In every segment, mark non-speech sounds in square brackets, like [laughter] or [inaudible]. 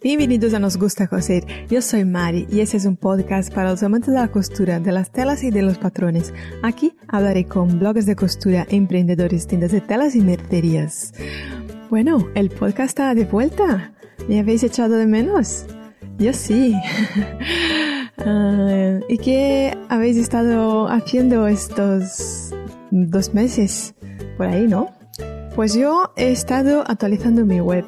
Bienvenidos a Nos Gusta Coser. Yo soy Mari y este es un podcast para los amantes de la costura, de las telas y de los patrones. Aquí hablaré con bloggers de costura, emprendedores, tiendas de telas y mercerías. Bueno, el podcast está de vuelta. ¿Me habéis echado de menos? Yo sí. [laughs] Ah, ¿Y qué habéis estado haciendo estos dos meses? Por ahí, ¿no? Pues yo he estado actualizando mi web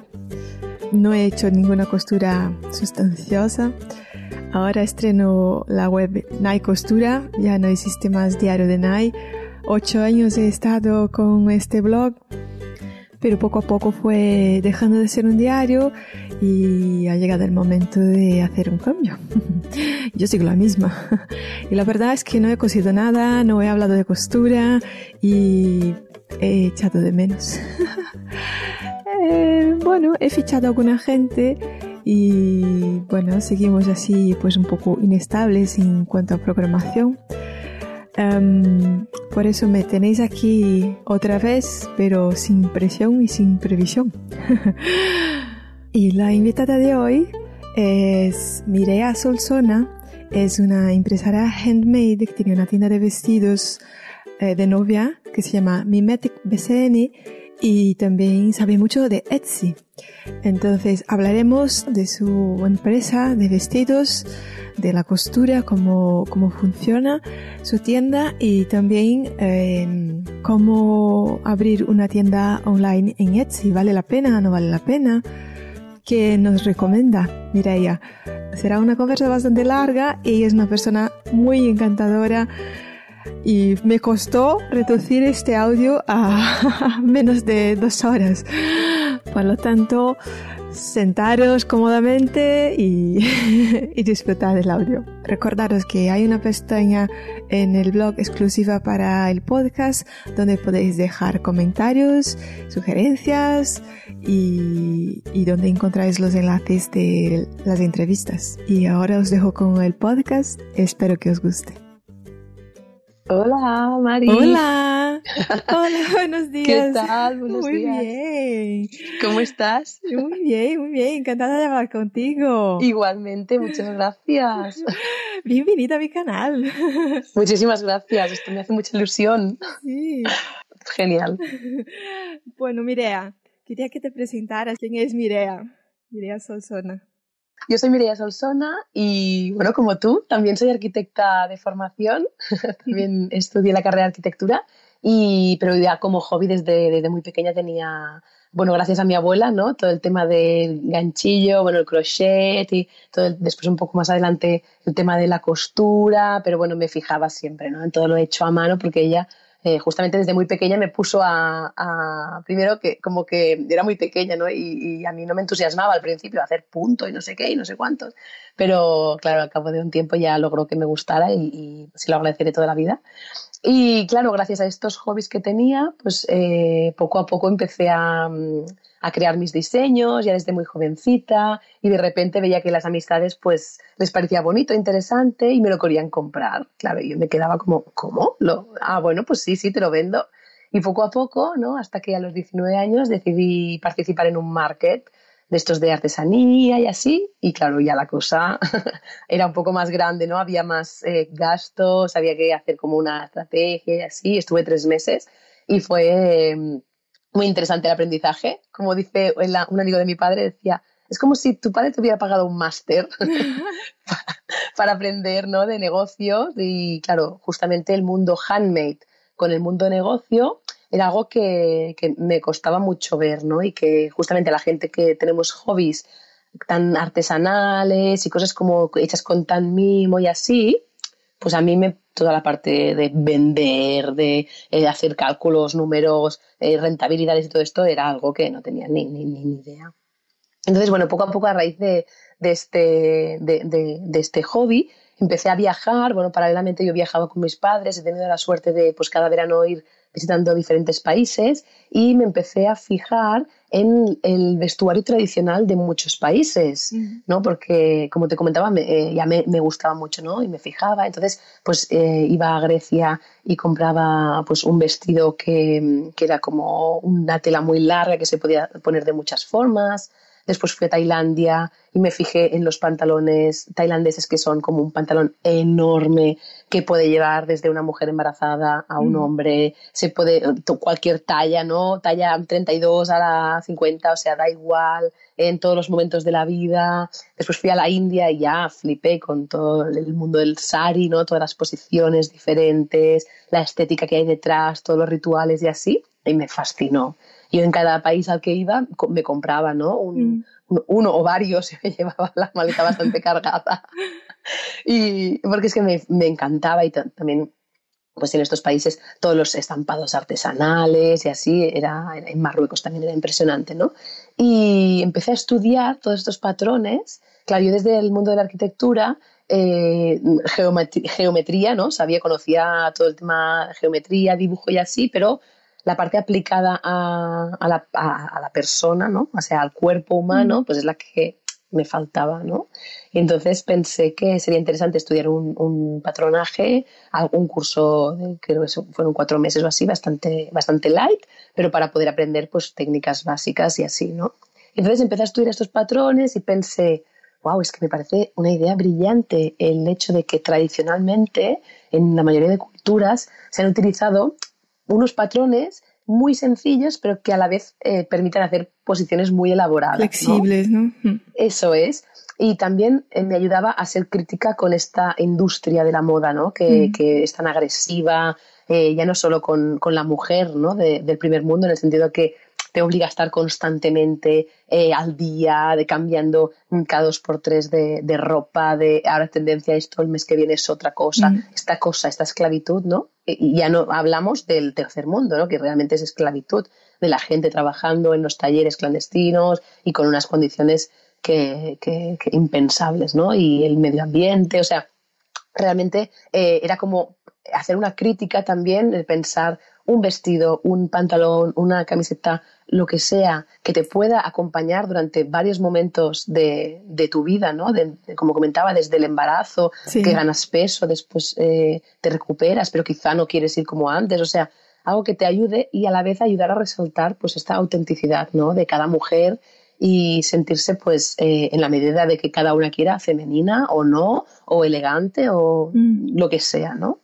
no he hecho ninguna costura sustanciosa. Ahora estreno la web Nai Costura, ya no existe más diario de Nai. Ocho años he estado con este blog, pero poco a poco fue dejando de ser un diario y ha llegado el momento de hacer un cambio. [laughs] Yo sigo la misma. Y la verdad es que no he cosido nada, no he hablado de costura y he echado de menos. [laughs] Eh, bueno, he fichado a alguna gente y bueno, seguimos así pues un poco inestables en cuanto a programación. Em, por eso me tenéis aquí otra vez, pero sin presión y sin previsión. [laughs] y la invitada de hoy es Mireia Solsona, es una empresaria handmade que tiene una tienda de vestidos eh, de novia que se llama Mimetic BCN y también sabe mucho de Etsy. Entonces hablaremos de su empresa de vestidos, de la costura, cómo, cómo funciona su tienda y también em, cómo abrir una tienda online en Etsy. ¿Vale la pena? ¿No vale la pena? ¿Qué nos recomienda Mireia? Será una conversa bastante larga y es una persona muy encantadora y me costó reducir este audio a [laughs] menos de dos horas. Por lo tanto, sentaros cómodamente y, [laughs] disfrutar del audio. Recordaros que hay una pestaña en el blog exclusiva para el podcast donde podéis dejar comentarios, sugerencias y, y donde encontráis los enlaces de las entrevistas. Y ahora os dejo con el podcast. Espero que os guste. Hola, Mari. Hola. [laughs] Hola, buenos días. ¿Qué tal? Buenos muy días. bien. ¿Cómo estás? Muy bien, muy bien. Encantada de hablar contigo. Igualmente, muchas gracias. [laughs] Bienvenida a mi canal. [laughs] Muchísimas gracias. Esto me hace mucha ilusión. Sí. Genial. Bueno, Mirea, quería que te presentaras. ¿Quién es Mirea? Mirea Solsona. Yo soy Mireia Solsona y, bueno, como tú, también soy arquitecta de formación. [laughs] también estudié la carrera de arquitectura, y, pero ya como hobby desde, desde muy pequeña tenía, bueno, gracias a mi abuela, ¿no? Todo el tema del ganchillo, bueno, el crochet y todo el, después un poco más adelante el tema de la costura, pero bueno, me fijaba siempre, ¿no? En todo lo hecho a mano porque ella eh, justamente desde muy pequeña me puso a, primero que como que era muy pequeña, ¿no? Y, y, a mí no me entusiasmaba al principio hacer punto y no sé qué y no sé cuántos, pero claro, al cabo de un tiempo ya logró que me gustara y, y se lo agradeceré toda la vida. Y claro, gracias a estos hobbies que tenía, pues eh, poco a poco empecé a, a, crear mis diseños, ya desde muy jovencita, y de repente veía que las amistades pues les parecía bonito, interesante, y me lo querían comprar. Claro, y yo me quedaba como, ¿cómo? ¿Lo? Ah, bueno, pues sí, sí, te lo vendo. Y poco a poco, ¿no? Hasta que a los 19 años decidí participar en un market de estos de artesanía y así, y claro, ya la cosa [laughs] era un poco más grande, ¿no? Había más eh, gastos, había que hacer como una estrategia y así, estuve tres meses y fue eh, muy interesante el aprendizaje. Como dice un amigo de mi padre, decía, es como si tu padre te hubiera pagado un máster [laughs] para aprender, ¿no? De negocios y claro, justamente el mundo handmade con el mundo de negocio era algo que, que, me costaba mucho ver, ¿no? Y que justamente la gente que tenemos hobbies tan artesanales y cosas como hechas con tan mimo y así, pues a mí me toda la parte de vender, de eh, hacer cálculos, números, eh, rentabilidades y todo esto era algo que no tenía ni, ni, ni idea. Entonces, bueno, poco a poco a raíz de, de este, de, de, de este hobby, empecé a viajar, bueno, paralelamente yo viajaba con mis padres, he tenido la suerte de pues cada verano ir visitando diferentes países y me empecé a fijar en el vestuario tradicional de muchos países, ¿no? Porque, como te comentaba, me, eh, ya me, me, gustaba mucho, ¿no? Y me fijaba, entonces, pues eh, iba a Grecia y compraba pues un vestido que, que, era como una tela muy larga que se podía poner de muchas formas. Después fui a Tailandia y me fijé en los pantalones tailandeses que son como un pantalón enorme que puede llevar desde una mujer embarazada a un mm. hombre, se puede, cualquier talla, ¿no? Talla 32 a la 50, o sea, da igual, en todos los momentos de la vida. Después fui a la India y ya flipé con todo el mundo del sari, ¿no? Todas las posiciones diferentes, la estética que hay detrás, todos los rituales y así, y me fascinó yo en cada país al que iba me compraba, ¿no? Un, mm. uno o varios, [laughs] me llevaba la maleta bastante [laughs] cargada. Y porque es que me, me encantaba y también pues en estos países todos los estampados artesanales y así, era, en Marruecos también era impresionante, ¿no? Y empecé a estudiar todos estos patrones, claro, yo desde el mundo de la arquitectura, eh, geometría, geometría, ¿no? Sabía, conocía todo el tema geometría, dibujo y así, pero la parte aplicada a, a, la, a, la, persona, ¿no? O sea, al cuerpo humano, pues es la que me faltaba, ¿no? Y entonces pensé que sería interesante estudiar un, un patronaje, algún curso, creo que fueron cuatro meses o así, bastante, bastante light, pero para poder aprender pues técnicas básicas y así, ¿no? Entonces empecé a estudiar estos patrones y pensé, wow, es que me parece una idea brillante el hecho de que tradicionalmente en la mayoría de culturas se han utilizado unos patrones muy sencillos, pero que a la vez eh, permiten hacer posiciones muy elaboradas. Flexibles, ¿no? Eso es. Y también eh, me ayudaba a ser crítica con esta industria de la moda, ¿no? Que, mm. que es tan agresiva, eh, ya no solo con, con la mujer, ¿no? del primer mundo, en el sentido que te obliga a estar constantemente eh, al día, de cambiando cada dos por tres de, ropa, de ahora tendencia a esto, el mes que viene es otra cosa, mm. esta cosa, esta esclavitud, ¿no? Y ya no hablamos del tercer mundo, ¿no? Que realmente es esclavitud de la gente trabajando en los talleres clandestinos y con unas condiciones que, impensables, ¿no? Y el medio ambiente, o sea, realmente eh, era como hacer una crítica también, el pensar un vestido, un pantalón, una camiseta, lo que sea, que te pueda acompañar durante varios momentos de, tu vida, ¿no? como comentaba, desde el embarazo, que ganas peso, después eh, te recuperas, pero quizá no quieres ir como antes, o sea, algo que te ayude y a la vez ayudar a resaltar pues esta autenticidad, ¿no? De cada mujer y sentirse pues eh, en la medida de que cada una quiera femenina o no, o elegante o mm. lo que sea, ¿no?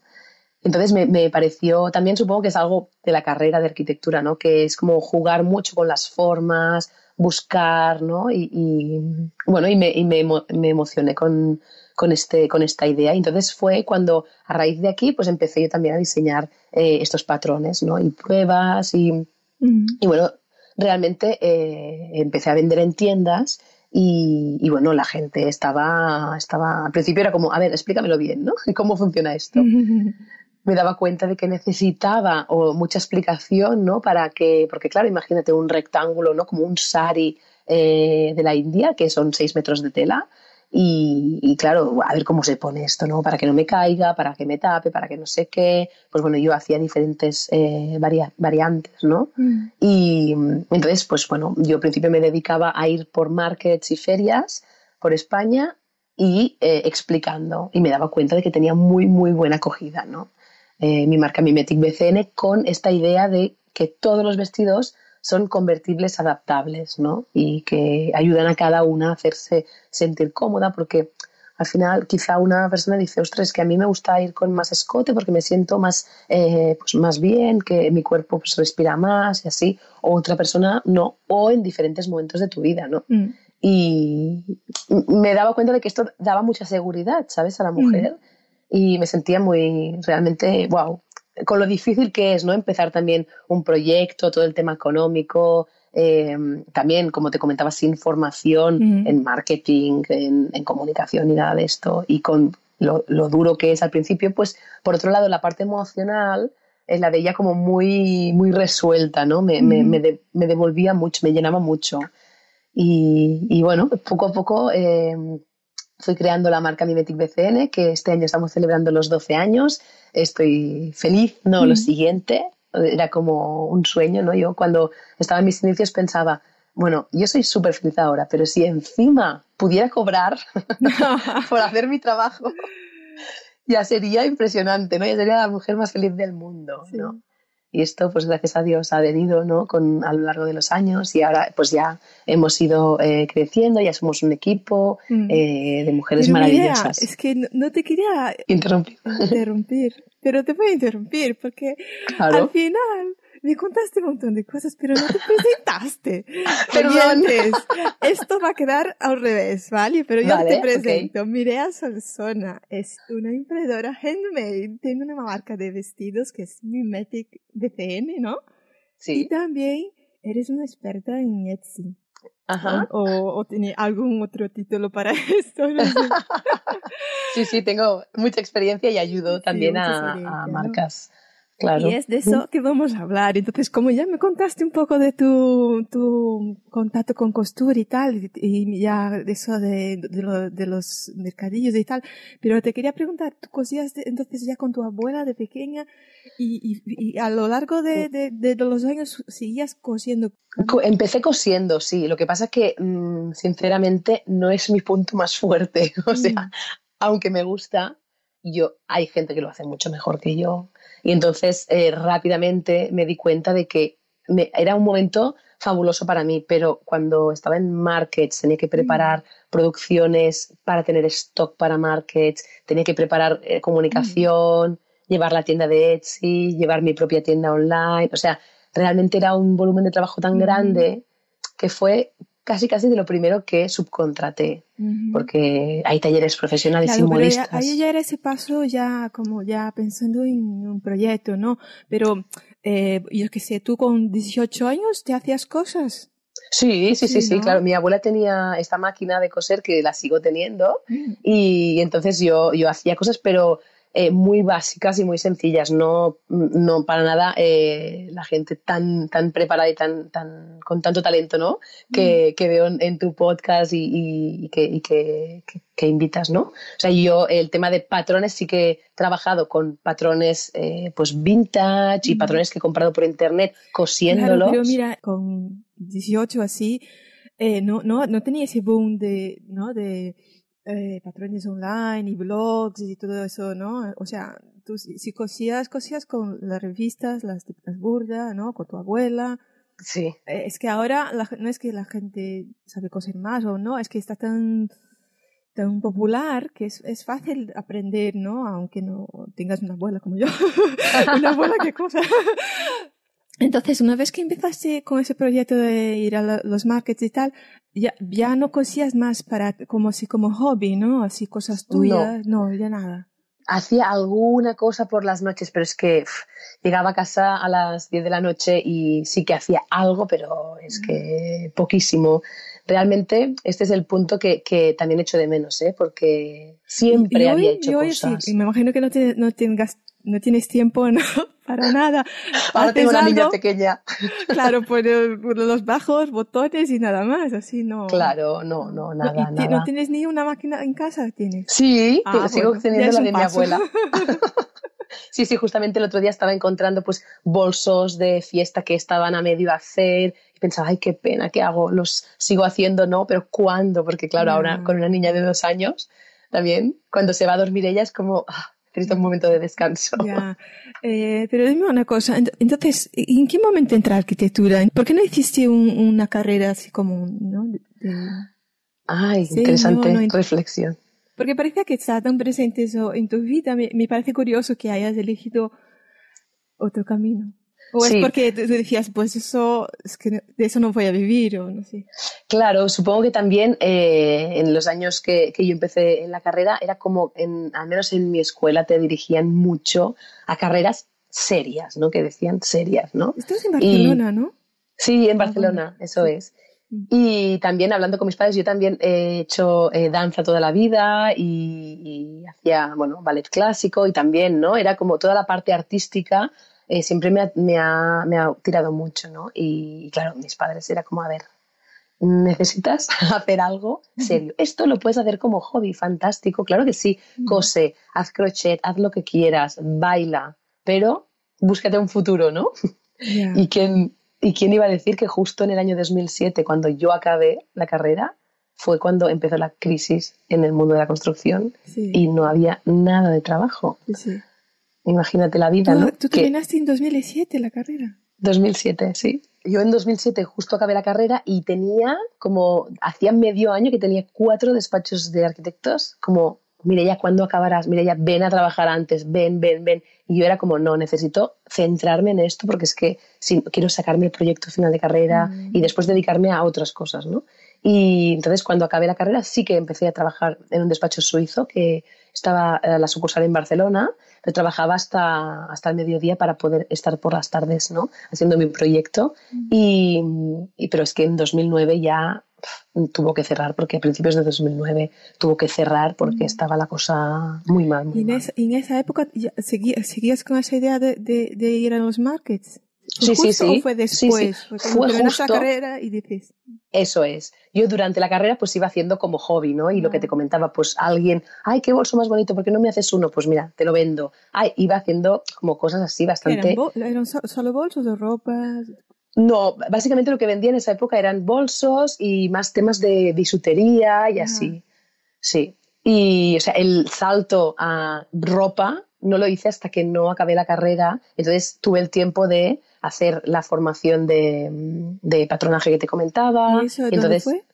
Entonces me, pareció, también supongo que es algo de la carrera de arquitectura, ¿no? Que es como jugar mucho con las formas, buscar, ¿no? Y, bueno, y, me, me, emocioné con, este, con esta idea. Y entonces fue cuando a raíz de aquí pues empecé yo también a diseñar eh, estos patrones, ¿no? Y pruebas y, y bueno, realmente eh, empecé a vender en tiendas y, y, bueno, la gente estaba, estaba, al principio era como, a ver, explícamelo bien, ¿no? [laughs] ¿Cómo funciona esto? Me daba cuenta de que necesitaba o mucha explicación, ¿no? Para que, porque claro, imagínate un rectángulo, ¿no? Como un sari eh, de la India, que son seis metros de tela. Y, claro, a ver cómo se pone esto, ¿no? Para que no me caiga, para que me tape, para que no sé qué. Pues bueno, yo hacía diferentes eh, variantes, ¿no? Mm. Y entonces, pues bueno, yo al principio me dedicaba a ir por markets y ferias por España y eh, explicando. Y me daba cuenta de que tenía muy, muy buena acogida, ¿no? Eh, mi marca Mimetic BCN con esta idea de que todos los vestidos son convertibles adaptables, ¿no? Y que ayudan a cada una a hacerse sentir cómoda porque al final quizá una persona dice, ostras, que a mí me gusta ir con más escote porque me siento más, eh, pues más bien, que mi cuerpo pues, respira más y así, o otra persona no, o en diferentes momentos de tu vida, ¿no? Mm. Y me daba cuenta de que esto daba mucha seguridad, ¿sabes? A la mujer. Mm y me sentía muy, realmente, wow, con lo difícil que es, ¿no? Empezar también un proyecto, todo el tema económico, em, también, como te comentaba, sin formación en marketing, en, comunicación y nada de esto, y con lo, duro que es al principio, pues por otro lado, la parte emocional es la de ella como muy, muy resuelta, ¿no? Me, me, me, devolvía mucho, me llenaba mucho. Y, y bueno, poco a poco em, Fui creando la marca Mimetic BCN, que este año estamos celebrando los 12 años. Estoy feliz, no, lo mm. siguiente, era como un sueño, ¿no? Yo cuando estaba en mis inicios pensaba, bueno, yo soy súper feliz ahora, pero si encima pudiera cobrar [laughs] [laughs] por hacer mi trabajo, ya sería impresionante, ¿no? Ya sería la mujer más feliz del mundo, ¿no? Y esto pues gracias a Dios ha venido ¿no? Con, a lo largo de los años y ahora pues ya hemos ido eh, creciendo, ya somos un equipo mm. eh, de mujeres maravillosas. es que no, te quería interrumpir. interrumpir, pero te voy a interrumpir porque [laughs] al final me contaste un montón de cosas, pero no te [laughs] presentaste. Oyentes, esto va a quedar al revés, ¿vale? Pero yo te presento. Mireia Solsona es una emprendedora handmade, tiene una marca de vestidos que es Mimetic BCN, ¿no? Sí. Y también eres una experta en Etsy. Ajá. O, o tiene algún otro título para [laughs] esto. [laughs] sí, sí, tengo mucha experiencia y ayudo también a, marcas. Y es de eso que vamos a hablar. Entonces, como ya me contaste un poco de tu, tu contacto con costura y tal, y, ya de eso de, de, los mercadillos y tal, pero te quería preguntar, ¿tú cosías entonces ya con tu abuela de pequeña y, y, a lo largo de, de, los años seguías cosiendo? Empecé cosiendo, sí. Lo que pasa es que, mm, sinceramente, no es mi punto más fuerte. [laughs] O sea, mm. aunque me gusta, yo, hay gente que lo hace mucho mejor que yo y entonces eh, rápidamente me di cuenta de que era un momento fabuloso para mí, pero cuando estaba en markets tenía que preparar mm. producciones para tener stock para markets, tenía que preparar eh, comunicación, mm. llevar la tienda de Etsy, llevar mi propia tienda online, o sea, realmente era un volumen de trabajo tan mm. grande que fue casi casi de lo primero que subcontraté, porque hay talleres profesionales y modistas. ahí ya era ese paso ya como ya pensando en un proyecto, ¿no? Pero eh, yo qué sé, tú con 18 años te hacías cosas. Sí, sí, sí, sí, claro. Mi abuela tenía esta máquina de coser que la sigo teniendo mm. y entonces yo, yo hacía cosas, pero eh, muy básicas y muy sencillas, no, no para nada eh, la gente tan, tan preparada y tan, tan, con tanto talento ¿no? que, mm. veo en, tu podcast y, que, que, invitas. ¿no? O sea, yo el tema de patrones sí que he trabajado con patrones eh, pues vintage y mm. patrones que he comprado por internet cosiéndolos. pero mira, con 18 así, no, no, no tenía ese boom de, ¿no? de eh, patrones online y blogs y todo eso, ¿no? O sea, tú si cosías, cosías con las revistas, las típicas burdas, ¿no? Con tu abuela. Sí. Eh, es que ahora no es que la gente sabe coser más o no, es que está tan tan popular que es, es fácil aprender, ¿no? Aunque no tengas una abuela como yo. [laughs] una abuela que cosa. Entonces, una vez que empezaste con ese proyecto de ir a los markets y tal, ya, ya no cosías más para como si como hobby, ¿no? Así cosas tuyas, no, ya nada. Hacía alguna cosa por las noches, pero es que llegaba a casa a las 10 de la noche y sí que hacía algo, pero es que poquísimo. Realmente este es el punto que, que también echo de menos, ¿eh? Porque siempre había hecho cosas. Sí, y me imagino que no, te, no tengas no tienes tiempo [laughs] no, para nada. Ahora tengo una niña pequeña. Claro, [laughs] por, los bajos botones y nada más, así no. Claro, no, no, nada, no, ¿No tienes ni una máquina en casa? ¿Tienes? Sí, ah, sigo teniendo la de mi abuela. [laughs] sí, sí, justamente el otro día estaba encontrando pues bolsos de fiesta que estaban a medio hacer y pensaba, ay, qué pena, ¿qué hago? Los sigo haciendo, ¿no? Pero ¿cuándo? Porque claro, ahora con una niña de dos años también, cuando se va a dormir ella es como... Ah, necesito un momento de descanso. Eh, pero dime una cosa, entonces, ¿en qué momento entra arquitectura? ¿Por qué no hiciste una carrera así como, ¿no? Ay, interesante reflexión. Porque parece que está tan presente eso en tu vida. me parece curioso que hayas elegido otro camino. ¿O es porque tú decías, pues eso, es que de eso no voy a vivir o no sé? Claro, supongo que también eh, en los años que, que, yo empecé en la carrera era como, en, al menos en mi escuela, te dirigían mucho a carreras serias, ¿no? Que decían serias, ¿no? Estás en Barcelona, ¿no? Sí, en ah, Barcelona, eso es. Mm. Y también hablando con mis padres, yo también he hecho eh, danza toda la vida y, y, hacía, bueno, ballet clásico y también, ¿no? Era como toda la parte artística eh, siempre me ha, me, ha, me ha, tirado mucho, ¿no? Y, claro, mis padres era como, a ver, necesitas [laughs] hacer algo serio. Esto lo puedes hacer como hobby, fantástico, claro que sí, cose, haz crochet, haz lo que quieras, baila, pero búscate un futuro, ¿no? ¿Y, quién, ¿Y quién iba a decir que justo en el año 2007, cuando yo acabé la carrera, fue cuando empezó la crisis en el mundo de la construcción y no había nada de trabajo. Sí, Imagínate la vida, ¿Tú, ¿no? tú terminaste en 2007 la carrera? 2007, sí. Yo en 2007 justo acabé la carrera y tenía como, hacía medio año que tenía cuatro despachos de arquitectos, como, mire ya, ¿cuándo acabarás? Mire ya, ven a trabajar antes, ven, ven, ven. Y yo era como, no, necesito centrarme en esto porque es que si, quiero sacarme el proyecto final de carrera Mm. y después dedicarme a otras cosas, ¿no? Y entonces cuando acabé la carrera sí que empecé a trabajar en un despacho suizo que estaba eh, la sucursal en Barcelona, pero trabajaba hasta, hasta el mediodía para poder estar por las tardes, ¿no? Haciendo mi proyecto. Y, y- pero es que en 2009 ya tuvo que cerrar, porque a principios de 2009 tuvo que cerrar porque estaba la cosa muy mal. muy Y en, mal. esa, en esa época segui- seguías con esa idea de, de, de ir a los markets. ¿Fue Sí, sí, justo sí. ¿O fue Sí, después? sí. Cuando Fue terminaste la justo. carrera y dices, Eso es. Yo durante la carrera pues iba haciendo como hobby, ¿no? Y lo que te comentaba, pues alguien, ay, qué bolso más bonito, ¿por qué no me haces uno? Pues mira, te lo vendo. Ay, iba haciendo como cosas así ¿eran, bastante... eran so- solo bolsos de ropa? No, básicamente lo que vendía en esa época eran bolsos y más temas de bisutería y así. Sí. Y, o sea, el salto a ropa no lo hice hasta que no acabé la carrera. Entonces tuve el tiempo de hacer la formación de, de patronaje que te comentaba. ¿Y eso dónde Entonces, fue?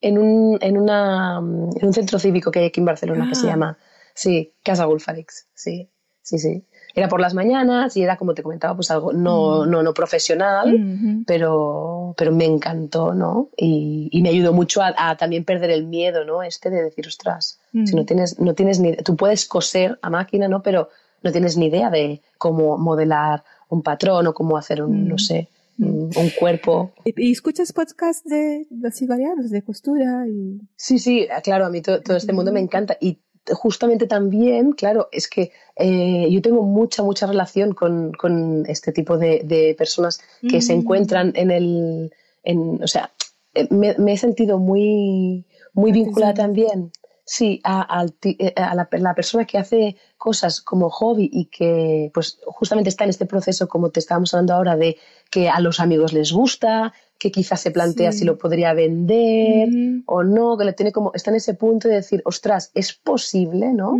en un, en, una, en un centro cívico que hay aquí en Barcelona que se Ah. llama, sí, Casa Gulfarix, sí, sí, sí. Era por las mañanas y era, como te comentaba, pues algo no, Mm. no, no profesional, Ujú. pero, pero me encantó, ¿no? Y, y me ayudó mucho a, a también perder el miedo, ¿no? Este de decir, ostras, si no Mm. tienes, no tienes ni, tú puedes coser a máquina, ¿no? Pero no tienes ni idea de cómo modelar un patrón o cómo hacer un, Mm. no sé, Mm. un, cuerpo. ¿Y, escuchas podcasts de así variados, de costura? Y... Sí, sí, claro, a mí to- todo, este mundo me encanta y justamente también, claro, es que eh, yo tengo mucha, mucha relación con, con este tipo de, de personas que se Mm. encuentran en el, en, o sea, eh, me, me he sentido muy, muy vinculada también, sí, a, eh, a la, la persona que hace cosas como hobby y que pues justamente está en este proceso, como te estábamos hablando ahora, de que a los amigos les gusta, que quizás se plantea Sí. si lo podría vender o no, que lo tiene como, está en ese punto de decir, ostras, es posible, ¿no?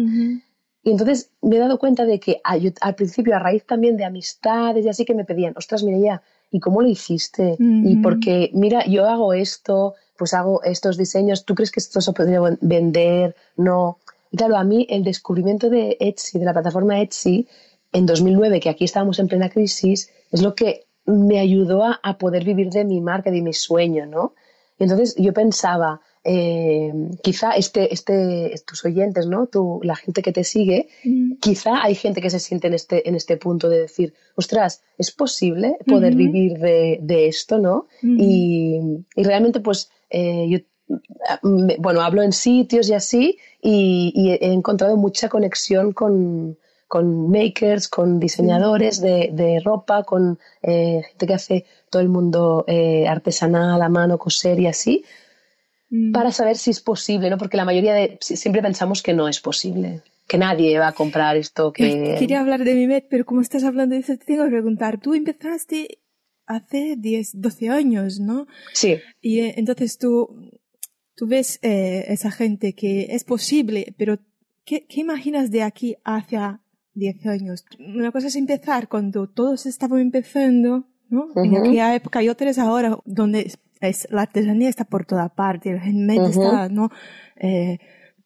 Y entonces me he dado cuenta de que al principio, a raíz también de amistades y así que me pedían, ostras, Mireia, ¿y cómo lo hiciste? Y porque, mira, yo hago esto, pues hago estos diseños, ¿tú crees que esto se podría ven- vender? No. Y claro, a mí el descubrimiento de Etsy, de la plataforma Etsy, en 2009, que aquí estábamos en plena crisis, es lo que me ayudó a, a poder vivir de mi marca, de mi sueño, ¿no? Y entonces yo pensaba, eh, quizá este, este, tus oyentes, ¿no? Tu, la gente que te sigue, Mm. quizá hay gente que se siente en este, en este punto de decir, ostras, es posible poder vivir de, de esto, ¿no? Y, y realmente, pues, eh, yo, bueno, hablo en sitios y así, y, y he encontrado mucha conexión con, con makers, con diseñadores de, de ropa, con eh, gente que hace todo el mundo eh, artesanal, a mano, coser y así, Mm. para saber si es posible, ¿no? Porque la mayoría de si- siempre pensamos que no es posible, que nadie va a comprar esto, que Quería hablar de Mimet, pero como estás hablando de eso, te tengo que preguntar. Tú empezaste hace 10, 12 años, ¿no? sí, Y eh, entonces tú, tú ves esa gente que es posible, pero ¿qué, ¿qué imaginas de aquí hacia 10 años? Una cosa es empezar cuando todos estaban empezando, ¿no? En aquella época y otra es ahora, donde es, la artesanía está por toda parte, el handmade está, ¿no? Eh,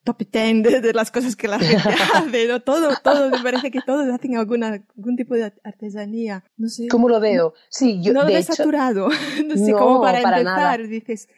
top 10 de, de las cosas que la gente [laughs] hace, ¿no? Todo, todo, me parece que todos hacen alguna, algún tipo de artesanía. No sé. ¿cómo lo veo? Sí, yo no lo de ves hecho, saturado. [laughs] no sé, No, como para, para empezar, dices,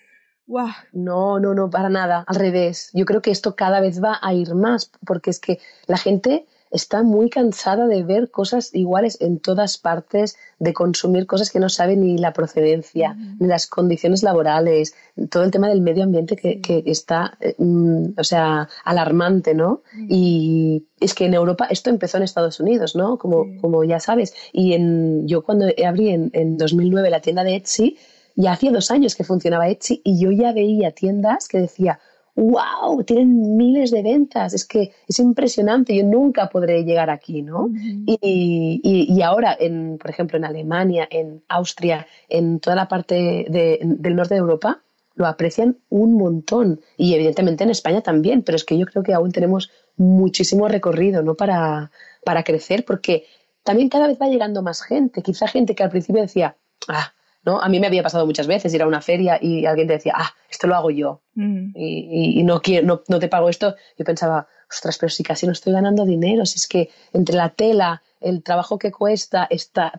wow. No, no, no, para nada. Al revés. Yo creo que esto cada vez va a ir más, porque es que la gente está muy cansada de ver cosas iguales en todas partes, de consumir cosas que no saben ni la procedencia, ni las condiciones laborales, todo el tema del medio ambiente que, que está, eh, mm, o sea, alarmante, ¿no? Y es que en Europa esto empezó en Estados Unidos, ¿no? Como, como ya sabes. Y en, yo cuando abrí en, en 2009 la tienda de Etsy, ya hacía dos años que funcionaba Etsy y yo ya veía tiendas que decía, wow, tienen miles de ventas, es que es impresionante, yo nunca podré llegar aquí, ¿no? Y, y- y ahora, en, por ejemplo, en Alemania, en Austria, en toda la parte de- del norte de Europa, lo aprecian un montón. Y evidentemente en España también, pero es que yo creo que aún tenemos muchísimo recorrido, ¿no? Para, para crecer, porque también cada vez va llegando más gente, quizá gente que al principio decía, ah, ¿no? A mí me había pasado muchas veces ir a una feria y alguien te decía, ah, esto lo hago yo mm. y, no, quiero, no, te pago esto. Yo pensaba, ostras, pero si casi no estoy ganando dinero, si es que entre la tela, el trabajo que cuesta,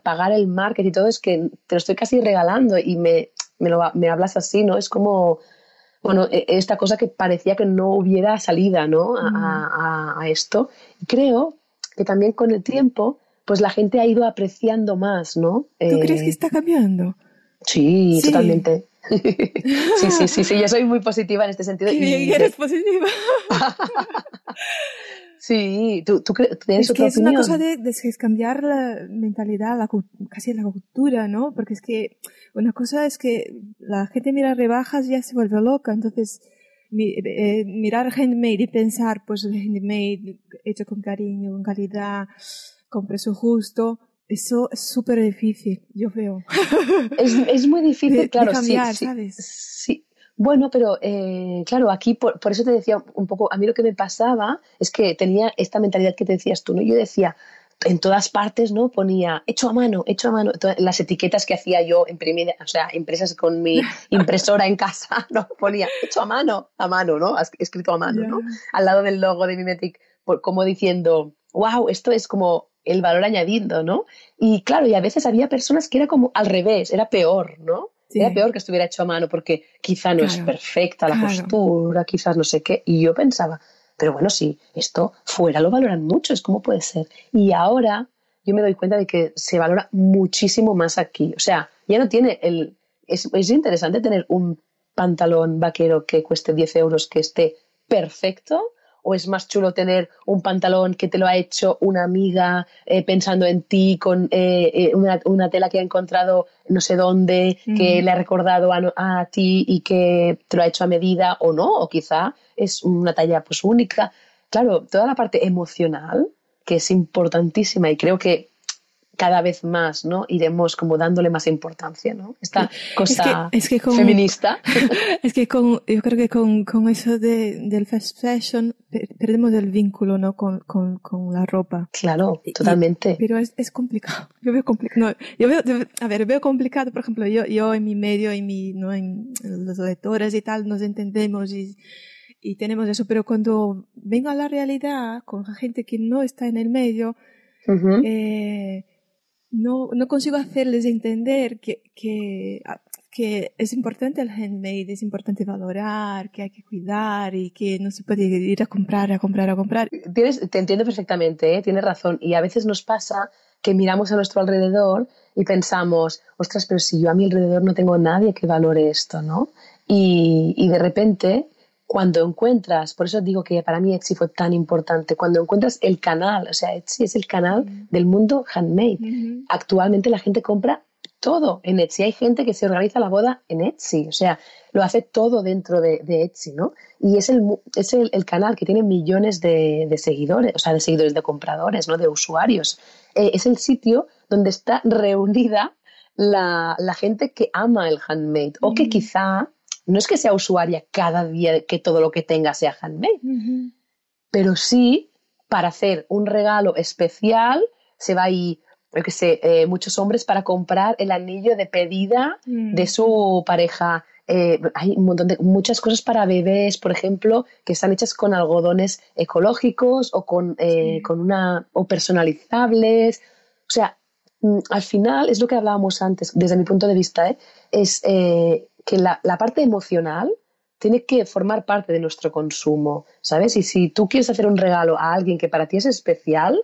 pagar el marketing y todo, es que te lo estoy casi regalando y me, me, lo, me hablas así, ¿no? Es como, bueno, e, esta cosa que parecía que no hubiera salida, ¿no? A, mm. a esto. creo que también con el tiempo, pues la gente ha ido apreciando más, ¿no? ¿Tú crees que eh, está cambiando? Sí, totalmente. [laughs] sí, sí, sí, sí, yo soy muy positiva en este sentido. y eres positiva. [laughs] sí, tú, tú tienes es que es una cosa de, cambiar la mentalidad, la, casi la cultura, ¿no? Porque es que una cosa es que la gente mira rebajas y ya se vuelve loca, entonces eh, mirar handmade y pensar, pues handmade hecho con cariño, con calidad, con precio justo, eso es súper difícil, yo veo. [laughs] Es, es muy difícil, claro. sí, ¿sabes? Sí. Bueno, pero eh, claro, aquí por, por, eso te decía un poco, a mí lo que me pasaba es que tenía esta mentalidad que te decías tú, ¿no? Yo decía, en todas partes, ¿no? Ponía hecho a mano, hecho a mano. las etiquetas que hacía yo, imprimir, o sea, impresas con mi [laughs] impresora en casa, [laughs] ¿no? Ponía hecho a mano, a mano, ¿no? Escrito a mano, ¿no? Al lado del logo de Mimetic, como diciendo, wow, esto es como el valor añadido, ¿no? Y claro, y a veces había personas que era como al revés, era peor, ¿no? Era peor que estuviera hecho a mano porque quizá no es perfecta la postura, quizás no sé qué. Y yo pensaba, pero bueno, sí, esto fuera lo valoran mucho, es como puede ser. Y ahora yo me doy cuenta de que se valora muchísimo más aquí. O sea, ya no tiene el... Es, es interesante tener un pantalón vaquero que cueste 10 euros, que esté perfecto, o es más chulo tener un pantalón que te lo ha hecho una amiga eh, pensando en ti con eh, eh, una, tela que ha encontrado no sé dónde, que le ha recordado a, ti y que te lo ha hecho a medida o no, o quizá es una talla pues única. Claro, toda la parte emocional que es importantísima y creo que cada vez más, ¿no? Iremos como dándole más importancia, ¿no? Esta cosa feminista. [laughs] Es que con, yo creo que con, con eso de, del fast fashion perdemos el vínculo, ¿no? Con, con, con la ropa. Claro, totalmente. pero es, es complicado. [laughs] Yo veo complicado. No, yo veo, a ver, veo complicado, por ejemplo, yo, yo en mi medio, en mi, ¿no? En los lectores y tal, nos entendemos y, y tenemos eso, pero cuando vengo a la realidad con gente que no está en el medio, eh, no, no consigo hacerles entender que, que, ah, que es importante el handmade, es importante valorar, que hay que cuidar y que no se puede ir a comprar, a comprar, a comprar. Tienes, te entiendo perfectamente, ¿eh? tienes razón. Y a veces nos pasa que miramos a nuestro alrededor y pensamos, ostras, pero si yo a mi alrededor no tengo nadie que valore esto, ¿no? Y, y de repente cuando encuentras, por eso digo que para mí Etsy fue tan importante, cuando encuentras el canal, o sea, Etsy es el canal del mundo handmade. Actualmente la gente compra todo en Etsy. Hay gente que se organiza la boda en Etsy, o sea, lo hace todo dentro de, Etsy, ¿no? Y es el, es el, canal que tiene millones de, seguidores, o sea, de seguidores, de compradores, ¿no? De usuarios. Eh, es el sitio donde está reunida la, la, gente que ama el handmade o que quizá no es que sea usuaria cada día que todo lo que tenga sea handmade, pero sí para hacer un regalo especial se va ahí, yo que sé, eh, muchos hombres para comprar el anillo de pedida de mm. su pareja. Eh, hay un montón de muchas cosas para bebés, por ejemplo, que están hechas con algodones ecológicos o con, eh, con una o personalizables. O sea, mm, al final es lo que hablábamos antes, desde mi punto de vista, es que la, parte emocional tiene que formar parte de nuestro consumo, ¿sabes? Y si tú quieres hacer un regalo a alguien que para ti es especial,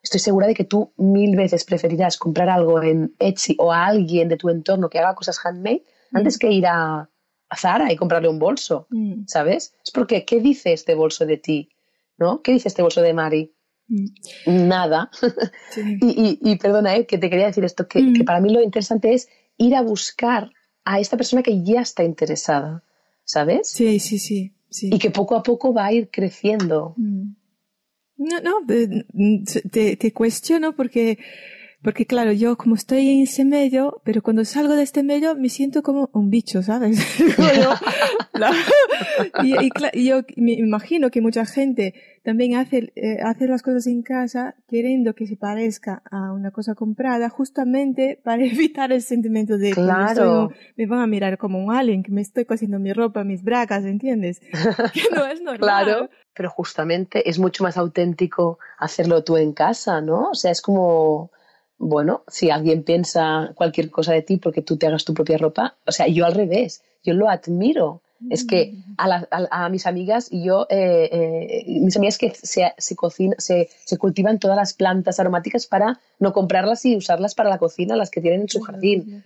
estoy segura de que tú mil veces preferirás comprar algo en Etsy o a alguien de tu entorno que haga cosas handmade mm. antes que ir a, Zara y comprarle un bolso, mm. ¿sabes? Es porque, ¿qué dice este bolso de ti? ¿No? ¿Qué dice este bolso de Mari? Mm. Nada. [laughs] y, perdona, eh, que te quería decir esto, que, que para mí lo interesante es ir a buscar a esta persona que ya está interesada, ¿sabes? Sí, sí, sí. sí. Y que poco a poco va a ir creciendo. Mm. No, no, te, te cuestiono porque Porque claro, yo como estoy en ese medio, pero cuando salgo de este medio me siento como un bicho, ¿sabes? [laughs] [laughs] y, yo me imagino que mucha gente también hace, eh, hace las cosas en casa queriendo que se parezca a una cosa comprada justamente para [laughs] evitar el sentimiento de claro. me van a mirar como un alien, que me estoy cosiendo mi ropa, mis bragas, ¿entiendes? Que no es normal. claro, pero justamente es mucho más auténtico hacerlo tú en casa, ¿no? O sea, es como bueno, si alguien piensa cualquier cosa de ti porque tú te hagas tu propia ropa, o sea, yo al revés, yo lo admiro. Es que mm. a, mis amigas y yo, eh, eh, mis amigas que se, se, se, cultivan todas las plantas aromáticas para no comprarlas y usarlas para la cocina, las que tienen en su jardín.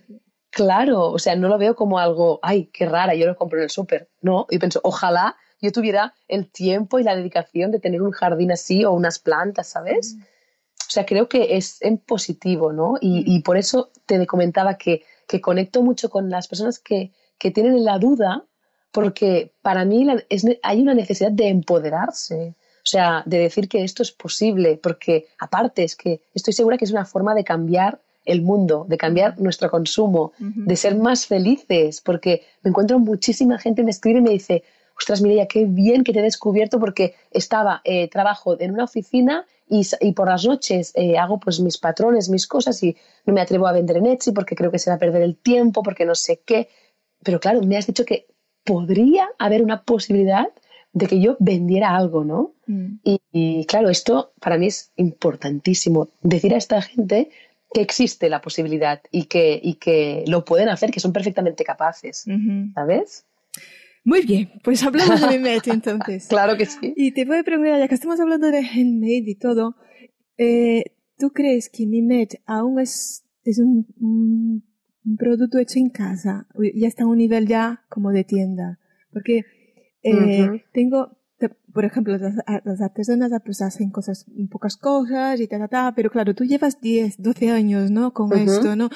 Claro, o sea, no lo veo como algo, ay, qué rara, yo lo compro en el súper. No, yo pienso, ojalá yo tuviera el tiempo y la dedicación de tener un jardín así o unas plantas, ¿sabes? Mm. O sea, creo que es en positivo, ¿no? Y, por eso te comentaba que, que, conecto mucho con las personas que, que tienen la duda porque para mí hay una necesidad de empoderarse, o sea, de decir que esto es posible, porque aparte es que estoy segura que es una forma de cambiar el mundo, de cambiar nuestro consumo, de ser más felices, porque me encuentro muchísima gente me escribe y me dice, ostras, Mireia, qué bien que te he descubierto porque estaba, eh, trabajo en una oficina y, por las noches eh, hago pues mis patrones, mis cosas y no me atrevo a vender en Etsy porque creo que se va a perder el tiempo, porque no sé qué. Pero claro, me has dicho que podría haber una posibilidad de que yo vendiera algo, ¿no? Mm. Y, claro, esto para mí es importantísimo. Decir a esta gente que existe la posibilidad y que, y que lo pueden hacer, que son perfectamente capaces, ¿sabes? Muy bien, pues hablamos de Mimet [laughs] entonces. claro que sí. Y te voy a preguntar, ya que estamos hablando de handmade y todo, eh, ¿tú crees que Mimet aún es, es un un producto hecho en casa, ya está a un nivel ya como de tienda. Porque eh, tengo, por ejemplo, las, las artesanas pues hacen cosas, pocas cosas y ta, ta, ta, pero claro, tú llevas 10, 12 años, ¿no? Con esto, ¿no?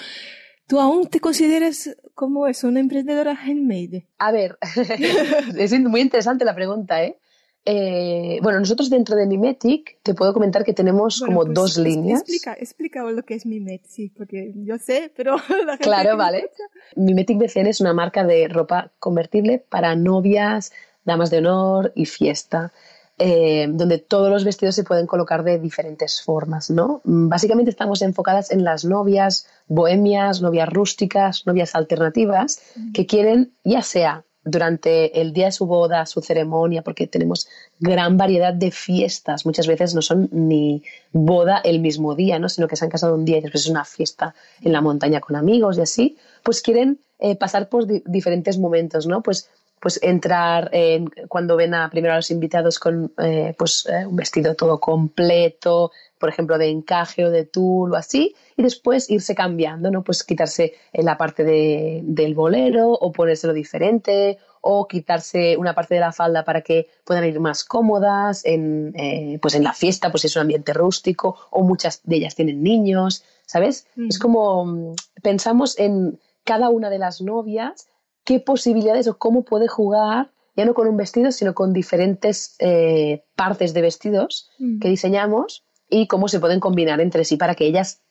¿Tú aún te consideras como eso, una emprendedora handmade? A ver, [laughs] es muy interesante la pregunta, ¿eh? Eh, bueno, nosotros dentro de Mimetic te puedo comentar que tenemos como pues dos líneas. Explica, explica lo que es Mimetic, porque yo sé, pero [laughs] la gente Claro, vale. Mimetic BCN es una marca de ropa convertible para novias, damas de honor y fiesta. Eh, donde todos los vestidos se pueden colocar de diferentes formas, ¿no? Básicamente estamos enfocadas en las novias bohemias, novias rústicas, novias alternativas, que quieren ya sea durante el día de su boda, su ceremonia, porque tenemos gran variedad de fiestas. Muchas veces no son ni boda el mismo día, ¿no? sino que se han casado un día y después es una fiesta en la montaña con amigos y así. Pues quieren eh, pasar por diferentes momentos, ¿no? Pues pues entrar en, cuando ven a primero a los invitados con eh, pues, eh, un vestido todo completo, por ejemplo, de encaje o de tul o así, y después irse cambiando, ¿no? Pues quitarse la parte de, del bolero o ponérselo diferente o quitarse una parte de la falda para que puedan ir más cómodas en, eh, pues en la fiesta, pues es un ambiente rústico o muchas de ellas tienen niños, ¿sabes? Es como mm, pensamos en cada una de las novias qué posibilidades o cómo puede jugar, ya no con un vestido, sino con diferentes eh, partes de vestidos mm. que diseñamos y cómo se pueden combinar entre sí para que ellas,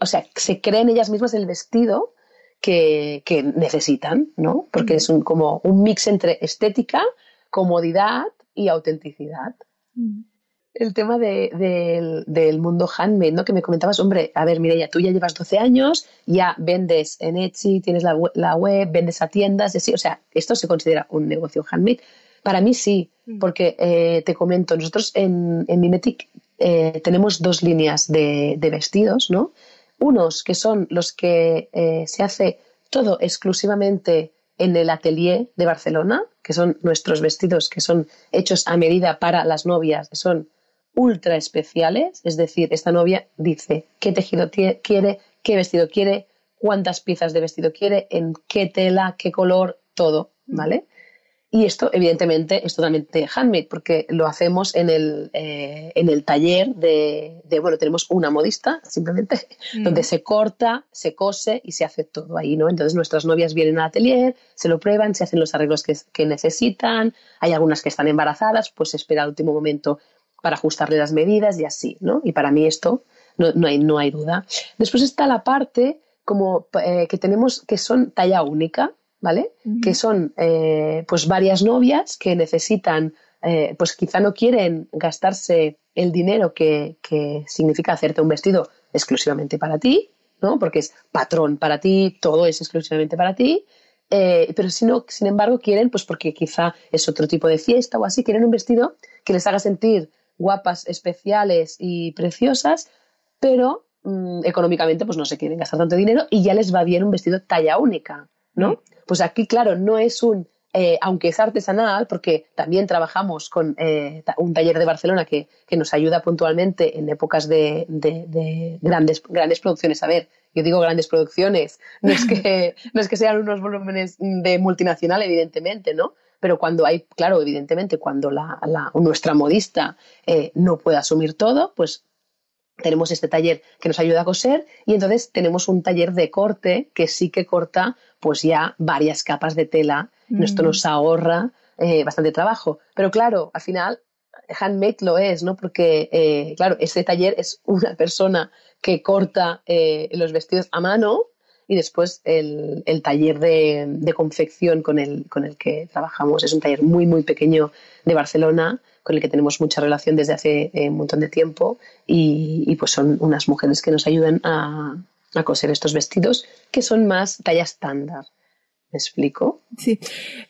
o sea, se creen ellas mismas el vestido que, necesitan, ¿no? Porque mm. es un, como un mix entre estética, comodidad y autenticidad. Mm el tema del mundo handmade, ¿no? Que me comentabas, hombre, a ver, Mireia, tú ya llevas 12 años, ya vendes en Etsy, tienes la, web, vendes a tiendas, así, o sea, ¿esto se considera un negocio handmade? Para mí sí, mm. porque eh, te comento, nosotros en, en Mimetic eh, tenemos dos líneas de, vestidos, ¿no? Unos que son los que eh, se hace todo exclusivamente en el atelier de Barcelona, que son nuestros vestidos que son hechos a medida para las novias, que son ultra especiales, es decir, esta novia dice qué tejido quiere, qué vestido quiere, cuántas piezas de vestido quiere, en qué tela, qué color, todo, ¿vale? Y esto, evidentemente, es totalmente handmade, porque lo hacemos en el, eh, en el taller de, bueno, tenemos una modista, simplemente, mm. donde se corta, se cose y se hace todo ahí, ¿no? Entonces nuestras novias vienen al atelier, se lo prueban, se hacen los arreglos que, que necesitan, hay algunas que están embarazadas, pues se espera al último momento para ajustarle las medidas y así, ¿no? Y para mí esto no, no, hay, no hay duda. Después está la parte como eh, que tenemos que son talla única, ¿vale? Que son eh, pues varias novias que necesitan, eh, pues quizá no quieren gastarse el dinero que, que, significa hacerte un vestido exclusivamente para ti, ¿no? Porque es patrón para ti, todo es exclusivamente para ti. pero si no, sin embargo, quieren, pues porque quizá es otro tipo de fiesta o así, quieren un vestido que les haga sentir guapas, especiales y preciosas, pero mm, económicamente pues no se quieren gastar tanto dinero y ya les va bien un vestido talla única, ¿no? Mm. Pues aquí, claro, no es un, eh, aunque es artesanal, porque también trabajamos con eh, un taller de Barcelona que, nos ayuda puntualmente en épocas de, grandes, grandes producciones. A ver, yo digo grandes producciones, no es que, [laughs] no es que sean unos volúmenes de multinacional, evidentemente, ¿no? Pero cuando hay, claro, evidentemente, cuando la, nuestra modista eh, no puede asumir todo, pues tenemos este taller que nos ayuda a coser y entonces tenemos un taller de corte que sí que corta pues ya varias capas de tela. Esto mm. nos ahorra eh, bastante trabajo. Pero claro, al final handmade lo es, ¿no? Porque, eh, claro, este taller es una persona que corta los vestidos a mano y después el, el taller de, de, confección con el, con el que trabajamos es un taller muy, muy pequeño de Barcelona con el que tenemos mucha relación desde hace eh, un montón de tiempo y, y, pues son unas mujeres que nos ayudan a, a coser estos vestidos que son más talla estándar. ¿Me explico? Sí.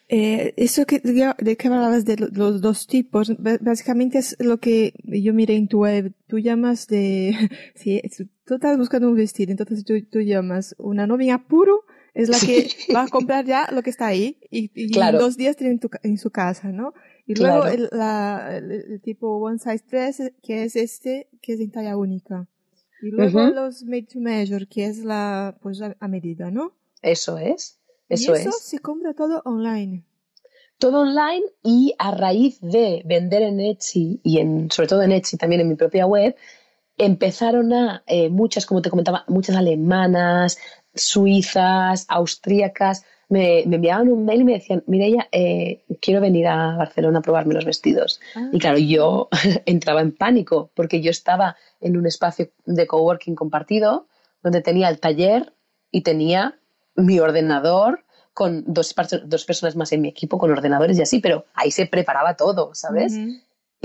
Eh, eso que, de que hablabas de los dos tipos, básicamente es lo que yo miré en tu web. Tú llamas de, [laughs] sí, tú estás buscando un vestido, entonces tú, tú llamas una novia puro, es la que va a comprar ya lo que está ahí y, en dos días tiene en, tu, en, su casa, ¿no? Y luego el, la, el, tipo One Size Dress, que es este, que es en talla única. Y luego los Made to Measure, que es la, pues a medida, ¿no? Eso es. Eso, y eso se compra todo online. Todo online y a raíz de vender en Etsy y en, sobre todo en Etsy también en mi propia web, empezaron a eh, muchas, como te comentaba, muchas alemanas, suizas, austríacas, me, enviaban un mail y me decían, Mireia, eh, quiero venir a Barcelona a probarme los vestidos. Y claro, yo [laughs] entraba en pánico porque yo estaba en un espacio de coworking compartido donde tenía el taller y tenía mi ordenador con dos, dos personas más en mi equipo con ordenadores y así, pero ahí se preparaba todo, ¿sabes?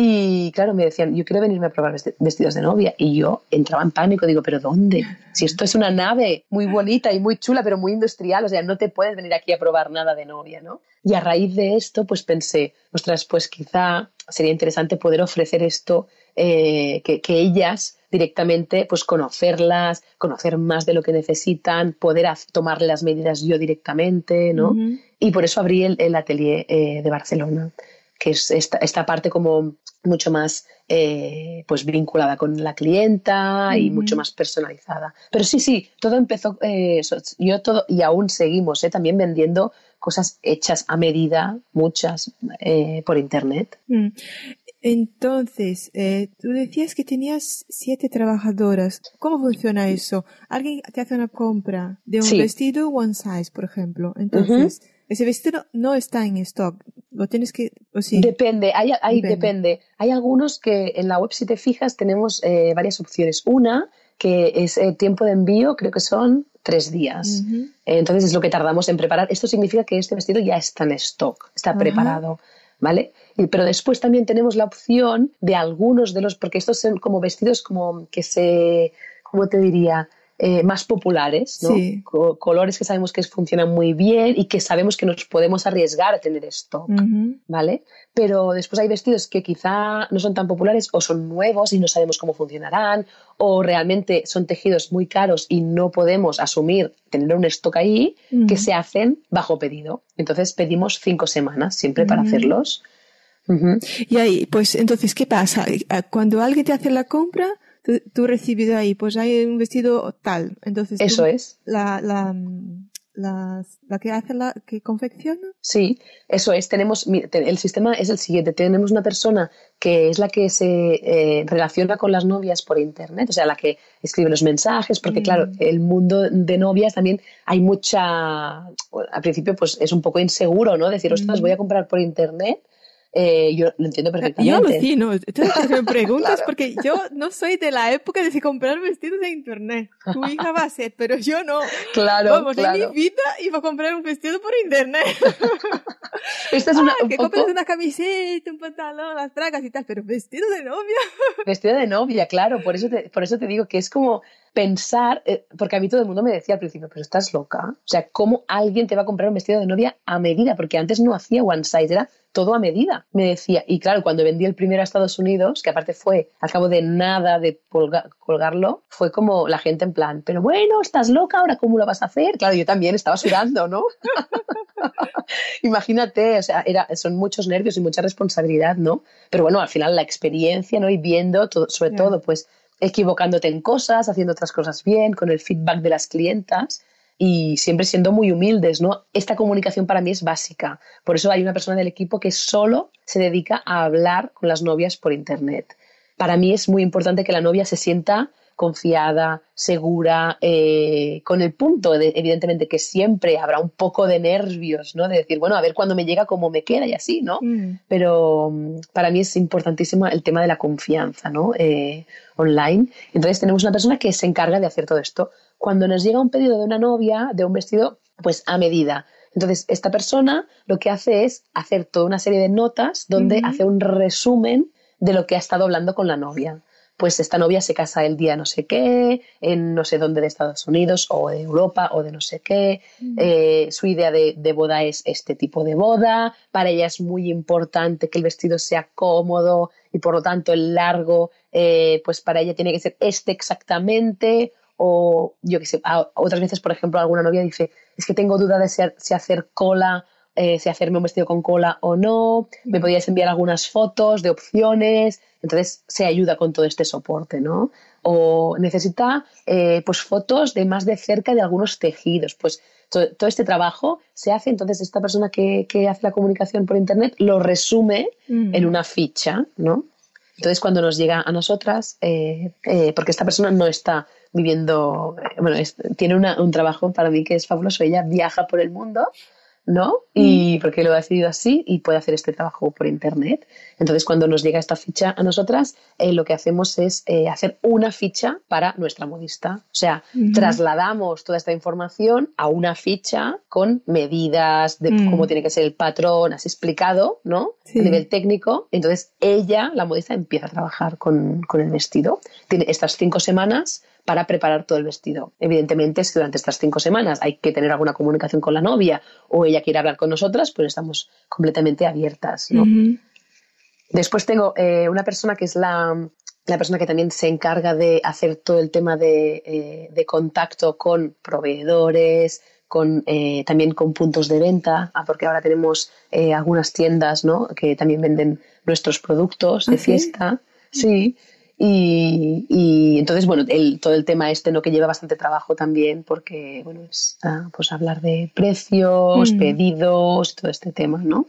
Y claro, me decían, yo quiero venirme a probar vestidos de novia. Y yo entraba en pánico, digo, ¿pero dónde? Si esto es una nave muy bonita y muy chula, pero muy industrial, o sea, no te puedes venir aquí a probar nada de novia, ¿no? Y a raíz de esto, pues pensé, ostras, pues quizá sería interesante poder ofrecer esto, eh, que, que ellas directamente, pues conocerlas, conocer más de lo que necesitan, poder tomar las medidas yo directamente, ¿no? Y por eso abrí el, atelier eh, de Barcelona, que es esta, esta parte como mucho más eh, pues vinculada con la clienta y mucho más personalizada. Pero sí, sí, todo empezó, eh, yo todo, y aún seguimos también vendiendo cosas hechas a medida, muchas, por internet. Mm. Entonces, eh, tú decías que tenías siete trabajadoras. ¿Cómo funciona eso? Alguien te hace una compra de un vestido one size, por ejemplo. Entonces, ese vestido no está en stock. Lo tienes que, Depende, hay, hay depende. Hay algunos que en la web, si te fijas, tenemos eh, varias opciones. Una, que es el eh, tiempo de envío, creo que son tres días. entonces es lo que tardamos en preparar. Esto significa que este vestido ya está en stock, está preparado. ¿vale? Pero después también tenemos la opción de algunos de los, porque estos son como vestidos como que se, ¿cómo te diría? Eh, más populares, ¿no? colores que sabemos que funcionan muy bien y que sabemos que nos podemos arriesgar a tener stock, ¿vale? Pero después hay vestidos que quizá no son tan populares o son nuevos y no sabemos cómo funcionarán o realmente son tejidos muy caros y no podemos asumir tener un stock ahí que se hacen bajo pedido. Entonces pedimos cinco semanas siempre para hacerlos. Y ahí, pues entonces, ¿qué pasa? Cuando alguien te hace la compra, tú, recibes ahí, pues hay un vestido tal. Entonces, eso es. La, la, la, la, que hace la que confecciona. Sí, eso es. Tenemos el sistema es el siguiente. Tenemos una persona que es la que se eh, relaciona con las novias por internet, o sea, la que escribe los mensajes, porque claro, mm. el mundo de novias también hay mucha, al principio pues es un poco inseguro, ¿no? Decir, ostras, voy a comprar por internet eh, yo lo entiendo perfectamente. Yo alucino. Entonces me [laughs] preguntas porque yo no soy de la época de si comprar vestidos en internet. Tu hija va a ser, pero yo no. Claro, Vamos, claro. en mi vida iba a comprar un vestido por internet. [laughs] Esta es una, Ah, un que poco compras una camiseta, un pantalón, las bragas y tal, pero vestido de novia. vestida de novia, claro. Por eso te, por eso te digo que es como pensar, eh, porque a mí todo el mundo me decía al principio, pero estás loca. O sea, ¿cómo alguien te va a comprar un vestido de novia a medida? Porque antes no hacía one size, era todo a medida, me decía. Y claro, cuando vendí el primero a Estados Unidos, que aparte fue al cabo de nada de colga- colgarlo, fue como la gente en plan, pero bueno, estás loca, ahora cómo lo vas a hacer. Claro, yo también estaba sudando, ¿no? [laughs] Imagínate, o sea, era, son muchos nervios y mucha responsabilidad, ¿no? Pero bueno, al final la experiencia, ¿no? Y viendo, todo, sobre todo, pues equivocándote en cosas, haciendo otras cosas bien, con el feedback de las clientas y siempre siendo muy humildes, ¿no? Esta comunicación para mí es básica. Por eso hay una persona del equipo que solo se dedica a hablar con las novias por internet. Para mí es muy importante que la novia se sienta confiada, segura, eh, con el punto, de, evidentemente, que siempre habrá un poco de nervios, ¿no? De decir, bueno, a ver cuándo me llega, cómo me queda y así, ¿no? Mm. pero mm, para mí es importantísimo el tema de la confianza ¿no? Eh, online. Entonces tenemos una persona que se encarga de hacer todo esto. Cuando nos llega un pedido de una novia, de un vestido, pues a medida. Entonces esta persona lo que hace es hacer toda una serie de notas donde hace un resumen de lo que ha estado hablando con la novia. Pues esta novia se casa el día no sé qué, en no sé dónde de Estados Unidos o de Europa o de no sé qué, eh, su idea de, de boda es este tipo de boda, para ella es muy importante que el vestido sea cómodo y por lo tanto el largo, eh, pues para ella tiene que ser este exactamente, o yo qué sé, a- otras veces, por ejemplo, alguna novia dice, es que tengo duda de si hacer cola, eh, si hacerme un vestido con cola o no, me podías enviar algunas fotos de opciones, entonces se ayuda con todo este soporte, ¿no? O necesita eh, pues fotos de más de cerca de algunos tejidos, pues todo, todo este trabajo se hace, entonces esta persona que, que hace la comunicación por internet lo resume Mm. en una ficha, ¿no? Entonces, cuando nos llega a nosotras, eh, porque esta persona no está viviendo, bueno, es- tiene una- un trabajo para mí que es fabuloso, ella viaja por el mundo, ¿no? Y porque lo ha decidido así y puede hacer este trabajo por internet. Entonces, cuando nos llega esta ficha a nosotras, eh, lo que hacemos es eh, hacer una ficha para nuestra modista. O sea, Ujú. trasladamos toda esta información a una ficha con medidas de Mm. cómo tiene que ser el patrón, así explicado, ¿no? Sí. A nivel técnico. Entonces, ella, la modista, empieza a trabajar con, con el vestido. Tiene estas cinco semanas para preparar todo el vestido. Evidentemente, si durante estas cinco semanas hay que tener alguna comunicación con la novia o ella quiere hablar con nosotras, pues estamos completamente abiertas, ¿no? Después tengo eh, una persona que es la, la persona que también se encarga de hacer todo el tema de, eh, de contacto con proveedores, con, eh, también con puntos de venta, ah, porque ahora tenemos eh, algunas tiendas ¿no? que también venden nuestros productos de ¿Ah, sí? fiesta. Sí. Y, y entonces, bueno, el, todo el tema este, ¿no? Que lleva bastante trabajo también, porque, bueno, es ah, pues hablar de precios, Mm. pedidos, todo este tema, ¿no?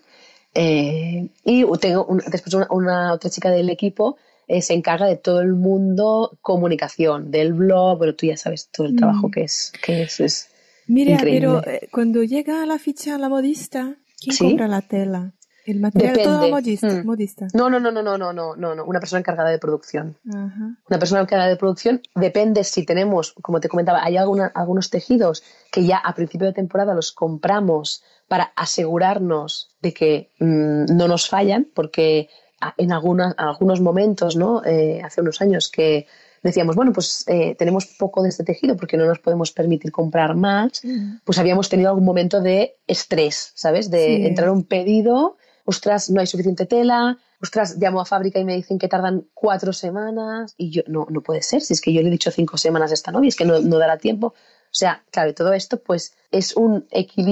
Eh, y tengo un- después una, una otra chica del equipo eh, se encarga de todo el mundo comunicación, del blog, bueno, tú ya sabes todo el trabajo Mm. que es, que es, es- Mira, Increíble. pero eh, cuando llega la ficha a la modista, ¿quién Sí. compra la tela? El material Depende. todo modista, mm. modista. No, no, no, no, no, no, no, no, una persona encargada de producción. Ajá. Una persona encargada de producción depende si tenemos, como te comentaba, hay alguna, algunos tejidos que ya a principio de temporada los compramos para asegurarnos de que mmm, no nos fallan, porque en alguna, algunos momentos, ¿no? Eh, hace unos años que decíamos, bueno, pues eh, tenemos poco de este tejido porque no nos podemos permitir comprar más, pues habíamos tenido algún momento de estrés, ¿sabes? De sí. entrar un pedido ostras, no hay suficiente tela, ostras, llamo a fábrica y me dicen que tardan cuatro semanas y yo, no, no puede ser, si es que yo le he dicho cinco semanas a esta novia, es que no, no dará tiempo. O sea, claro, y todo esto pues es un,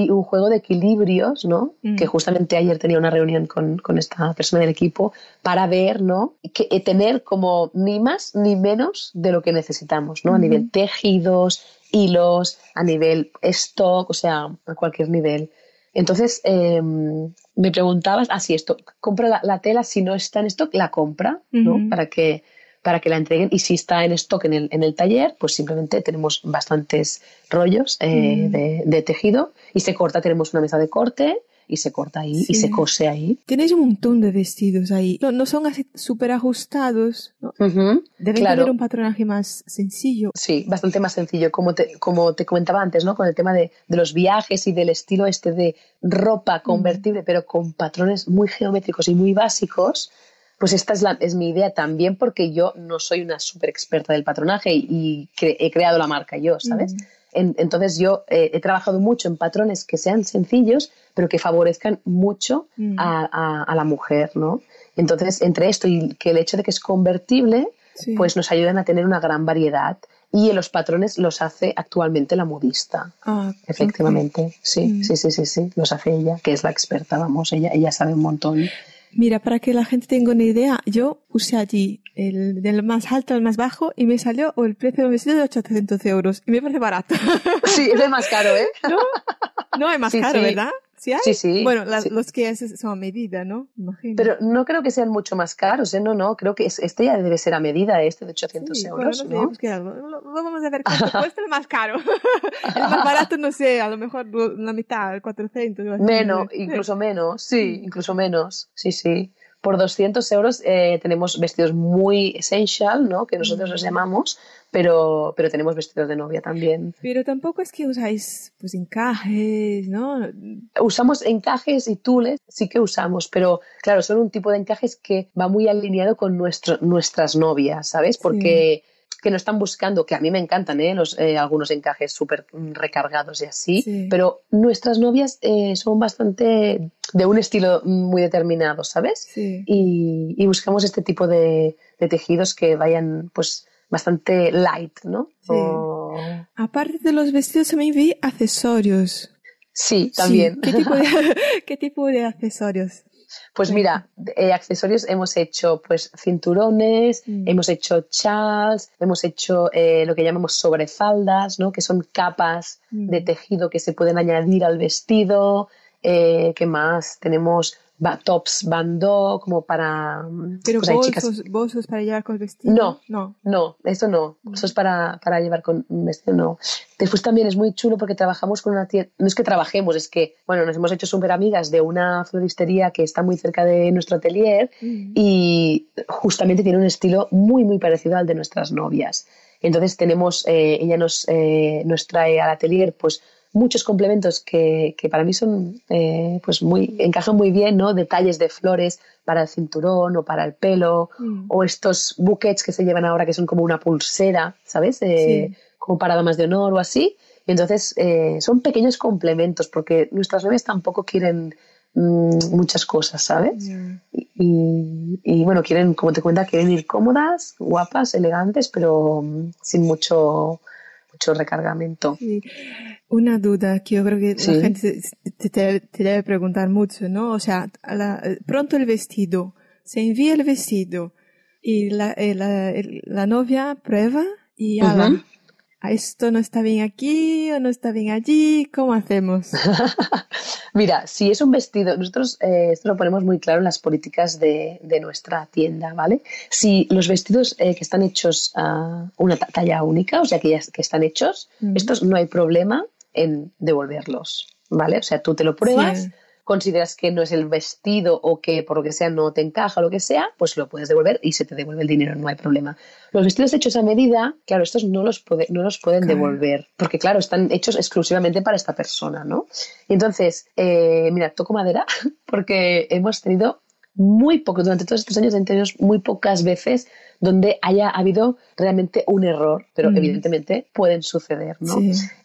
un juego de equilibrios, ¿no? Mm. Que justamente ayer tenía una reunión con, con esta persona del equipo para ver, ¿no? Que eh, tener como ni más ni menos de lo que necesitamos, ¿no? A nivel tejidos, hilos, a nivel stock, o sea, a cualquier nivel. Entonces, eh, me preguntabas, ah, sí, esto, compra la, la tela, si no está en stock, la compra, ¿no? Para que, para que la entreguen. Y si está en stock en el, en el taller, pues simplemente tenemos bastantes rollos eh, de, de tejido y se corta, tenemos una mesa de corte y se corta ahí y se cose ahí. Tienes un montón de vestidos ahí. No, son así súper ajustados. ¿no? Deben tener un patronaje más sencillo. Sí, bastante más sencillo. Como te, como te comentaba antes, ¿no? Con el tema de, de los viajes y del estilo este de ropa convertible, pero con patrones muy geométricos y muy básicos pues esta es, la, es mi idea también porque yo no soy una súper experta del patronaje y, he creado la marca yo, ¿sabes? Entonces yo eh, he trabajado mucho en patrones que sean sencillos, pero que favorezcan mucho a, a, la mujer, ¿no? Entonces, entre esto y que el hecho de que es convertible, pues nos ayudan a tener una gran variedad. Y los patrones los hace actualmente la modista. Ah, Efectivamente, sí, sí, sí, sí, sí, los hace ella, que es la experta, vamos, ella, ella sabe un montón. Mira, para que la gente tenga una idea, yo puse allí el del más alto al más bajo y me salió el precio del vestido de 800 euros. Y me parece barato. Sí, es más caro, ¿eh? [laughs] No, no es más caro, ¿verdad? ¿Sí, sí, sí. Bueno, los que son a medida, ¿no? Imagino. Pero no creo que sean mucho más caros, ¿eh? No, no, creo que este ya debe ser a medida, este de 800 euros, ¿no? Vamos a ver cuánto [laughs] cuesta el más caro. [laughs] el más barato, no sé, a lo mejor la mitad, 400. Menos, incluso menos, sí, incluso menos, sí, sí por 200 euros eh, tenemos vestidos muy essential, ¿no? Que nosotros los llamamos, pero, pero tenemos vestidos de novia también. Pero tampoco es que usáis pues encajes, ¿no? Usamos encajes y tules, sí que usamos, pero claro, son un tipo de encajes que va muy alineado con nuestro, nuestras novias, ¿sabes? Porque que no están buscando, que a mí me encantan ¿eh? Los, eh, algunos encajes súper recargados y así, pero nuestras novias eh, son bastante de un estilo muy determinado, ¿sabes? Y, buscamos este tipo de, tejidos que vayan pues bastante light, ¿no? Aparte de los vestidos también vi accesorios. Sí, también. ¿Qué, tipo de, [laughs] [laughs] ¿Qué tipo de accesorios? Pues mira, eh, accesorios hemos hecho pues cinturones, mm. hemos hecho chals, hemos hecho eh, lo que llamamos sobrefaldas, ¿no? que son capas de mm. tejido que se pueden añadir al vestido. Eh, ¿Qué más? Tenemos tops bandó como para mm, pero bolsos, bolsos para llevar con el vestido no no. no eso no. Bolsos para, para llevar con un vestido no. Después también es muy chulo porque trabajamos con una tienda no es que trabajemos es que bueno nos hemos hecho súper amigas de una floristería que está muy cerca de nuestro atelier mm. y justamente tiene un estilo muy muy parecido al de nuestras novias. Entonces tenemos eh, ella nos eh, nos trae al atelier pues muchos complementos que, que para mí son, eh, pues muy, encajan muy bien, ¿no? Detalles de flores para el cinturón o para el pelo, mm. o estos buckets que se llevan ahora que son como una pulsera, ¿sabes? Eh, como para damas de honor o así. Y entonces eh, son pequeños complementos porque nuestras bebés tampoco quieren mm, muchas cosas, ¿sabes? Y, y, bueno, quieren, como te cuenta, quieren ir cómodas, guapas, elegantes, pero mm, sin mucho mucho recargamento. Una duda que yo creo que la gente te, debe preguntar mucho, ¿no? O sea, pronto el vestido, se envía el vestido y la, eh, la, novia prueba y ya esto no está bien aquí o no está bien allí, ¿cómo hacemos? [laughs] Mira, si es un vestido, nosotros eh, esto lo ponemos muy claro en las políticas de, nuestra tienda, ¿vale? Si los vestidos eh, que están hechos a una talla única, o sea, que ya que están hechos, estos no hay problema en devolverlos, ¿vale? O sea, tú te lo pruebas consideras que no es el vestido o que por lo que sea no te encaja lo que sea, pues lo puedes devolver y se te devuelve el dinero, no hay problema. Los vestidos hechos a medida, claro, estos no los, no los pueden devolver, porque claro, están hechos exclusivamente para esta persona, ¿no? Y entonces, eh, mira, toco madera [laughs] porque hemos tenido muy poco, durante todos estos años tenido muy pocas veces donde haya habido realmente un error, pero mm. evidentemente pueden suceder, ¿no?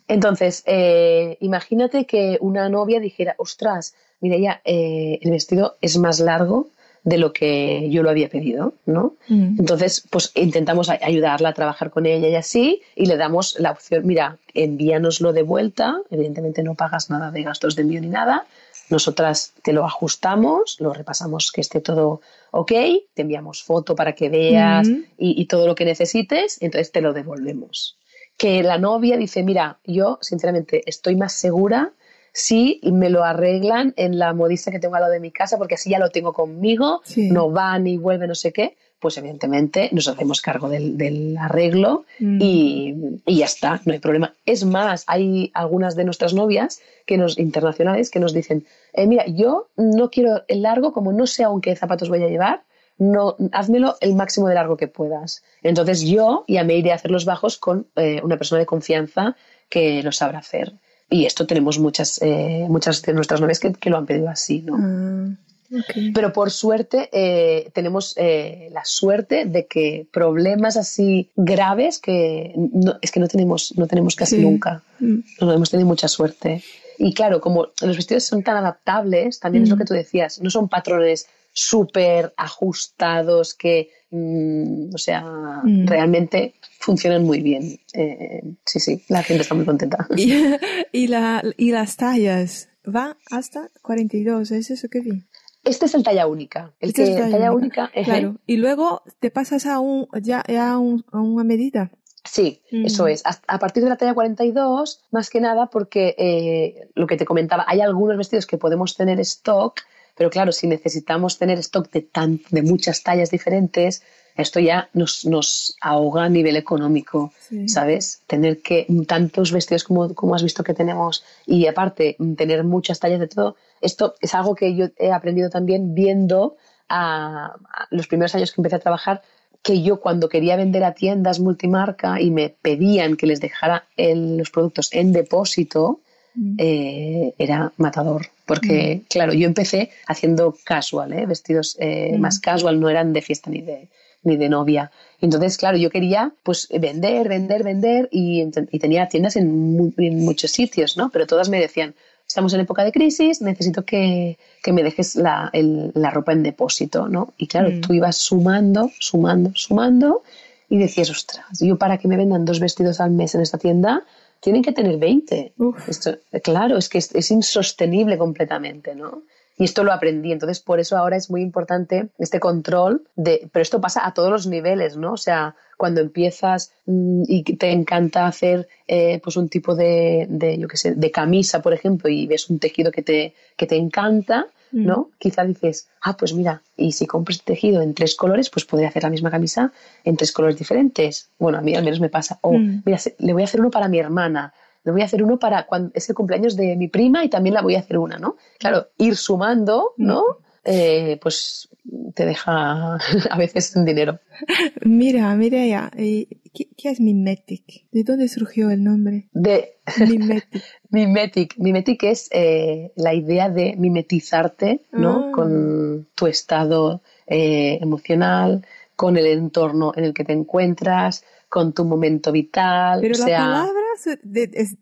Entonces, eh, imagínate que una novia dijera, ostras, mira ya, eh, el vestido es más largo de lo que yo lo había pedido, ¿no? Mm. Entonces, pues intentamos ayudarla a trabajar con ella y así, y le damos la opción, mira, envíanoslo de vuelta, evidentemente no pagas nada de gastos de envío ni nada, nosotras te lo ajustamos, lo repasamos que esté todo ok, te enviamos foto para que veas y, y todo lo que necesites, entonces te lo devolvemos. Que la novia dice, mira, yo sinceramente estoy más segura si me lo arreglan en la modista que tengo al lado de mi casa, porque así ya lo tengo conmigo, no va ni vuelve, no sé qué pues evidentemente nos hacemos cargo del, arreglo mm. y, ya está, no hay problema. Es más, hay algunas de nuestras novias que nos, internacionales que nos dicen, eh, mira, yo no quiero el largo, como no sé aún qué zapatos voy a llevar, no, házmelo el máximo de largo que puedas. Entonces yo ya me iré a hacer los bajos con eh, una persona de confianza que lo sabrá hacer. Y esto tenemos muchas, eh, muchas de nuestras novias que, lo han pedido así, ¿no? Pero por suerte eh, tenemos eh, la suerte de que problemas así graves que es que no tenemos, no tenemos casi nunca. Mm. No hemos tenido mucha suerte. Y claro, como los vestidos son tan adaptables, también es lo mm. que tú decías, no son patrones súper ajustados que, mm, o sea, realmente funcionan muy bien. Eh, sí, sí, la gente está muy contenta. [laughs] ¿Y, la, y las tallas? Va hasta 42, ¿es eso que vi? Este es el talla única. El este que talla, única. claro. Y luego te pasas a un ya, a, una medida. Sí, mm. eso es. A partir de la talla 42, más que nada porque eh, lo que te comentaba, hay algunos vestidos que podemos tener stock, pero claro, si necesitamos tener stock de, tan, de muchas tallas diferentes, esto ya nos, nos ahoga a nivel económico, ¿sabes? Tener que tantos vestidos como, como has visto que tenemos y aparte tener muchas tallas de todo, esto es algo que yo he aprendido también viendo a, los primeros años que empecé a trabajar, que yo cuando quería vender a tiendas multimarca y me pedían que les dejara los productos en depósito, mm. eh, era matador. Porque, mm. claro, yo empecé haciendo casual, ¿eh? vestidos eh, mm. más casual, no eran de fiesta ni de, ni de novia. Entonces, claro, yo quería pues vender, vender, vender y, tenía tiendas en, muchos sitios, ¿no? Pero todas me decían, estamos en época de crisis, necesito que, me dejes la, ropa en depósito, ¿no? Y claro, mm. tú ibas sumando, sumando, sumando y decías, ostras, yo para que me vendan dos vestidos al mes en esta tienda, tienen que tener 20. Esto, claro, es que es, es insostenible completamente, ¿no? Y esto lo aprendí. Entonces, por eso ahora es muy importante este control de, pero esto pasa a todos los niveles, ¿no? O sea, cuando empiezas mm, y te encanta hacer eh, pues un tipo de, de, yo qué sé, de camisa, por ejemplo, y ves un tejido que te, que te encanta, ¿no? Mm. Quizá dices, ah, pues mira, y si compras tejido en tres colores, pues podría hacer la misma camisa en tres colores diferentes. Bueno, a mí al menos me pasa. O, mm. mira, le voy a hacer uno para mi hermana le voy a hacer uno para cuando es el cumpleaños de mi prima y también la voy a hacer una, ¿no? Claro, ir sumando, ¿no? Eh, pues te deja [laughs] a veces un dinero. Mira, mira ya, eh, ¿qué, es mimetic? ¿De dónde surgió el nombre? De mimetic. [laughs] mimetic. Mimetic es eh, la idea de mimetizarte, ¿no? Ah. Con tu estado emocional, con el entorno en el que te encuentras, con tu momento vital. Pero la palabra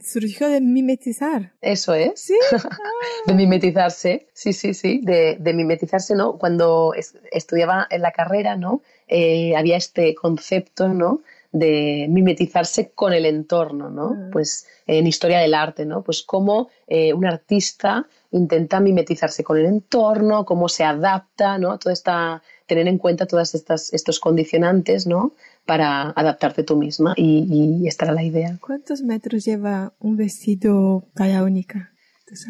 surgió de mimetizar. Eso es. Sí. [laughs] de mimetizarse, sí, sí, sí. De, mimetizarse, ¿no? Cuando estudiaba en la carrera, ¿no? Eh, había este concepto, ¿no? de mimetizarse con el entorno, ¿no? Ah. Pues en historia del arte, ¿no? Pues cómo eh, un artista intenta mimetizarse con el entorno, cómo se adapta, ¿no? Toda esta, tener en cuenta todos estos condicionantes, ¿no? Para adaptarte tú misma y, y esta era la idea. ¿Cuántos metros lleva un vestido talla única?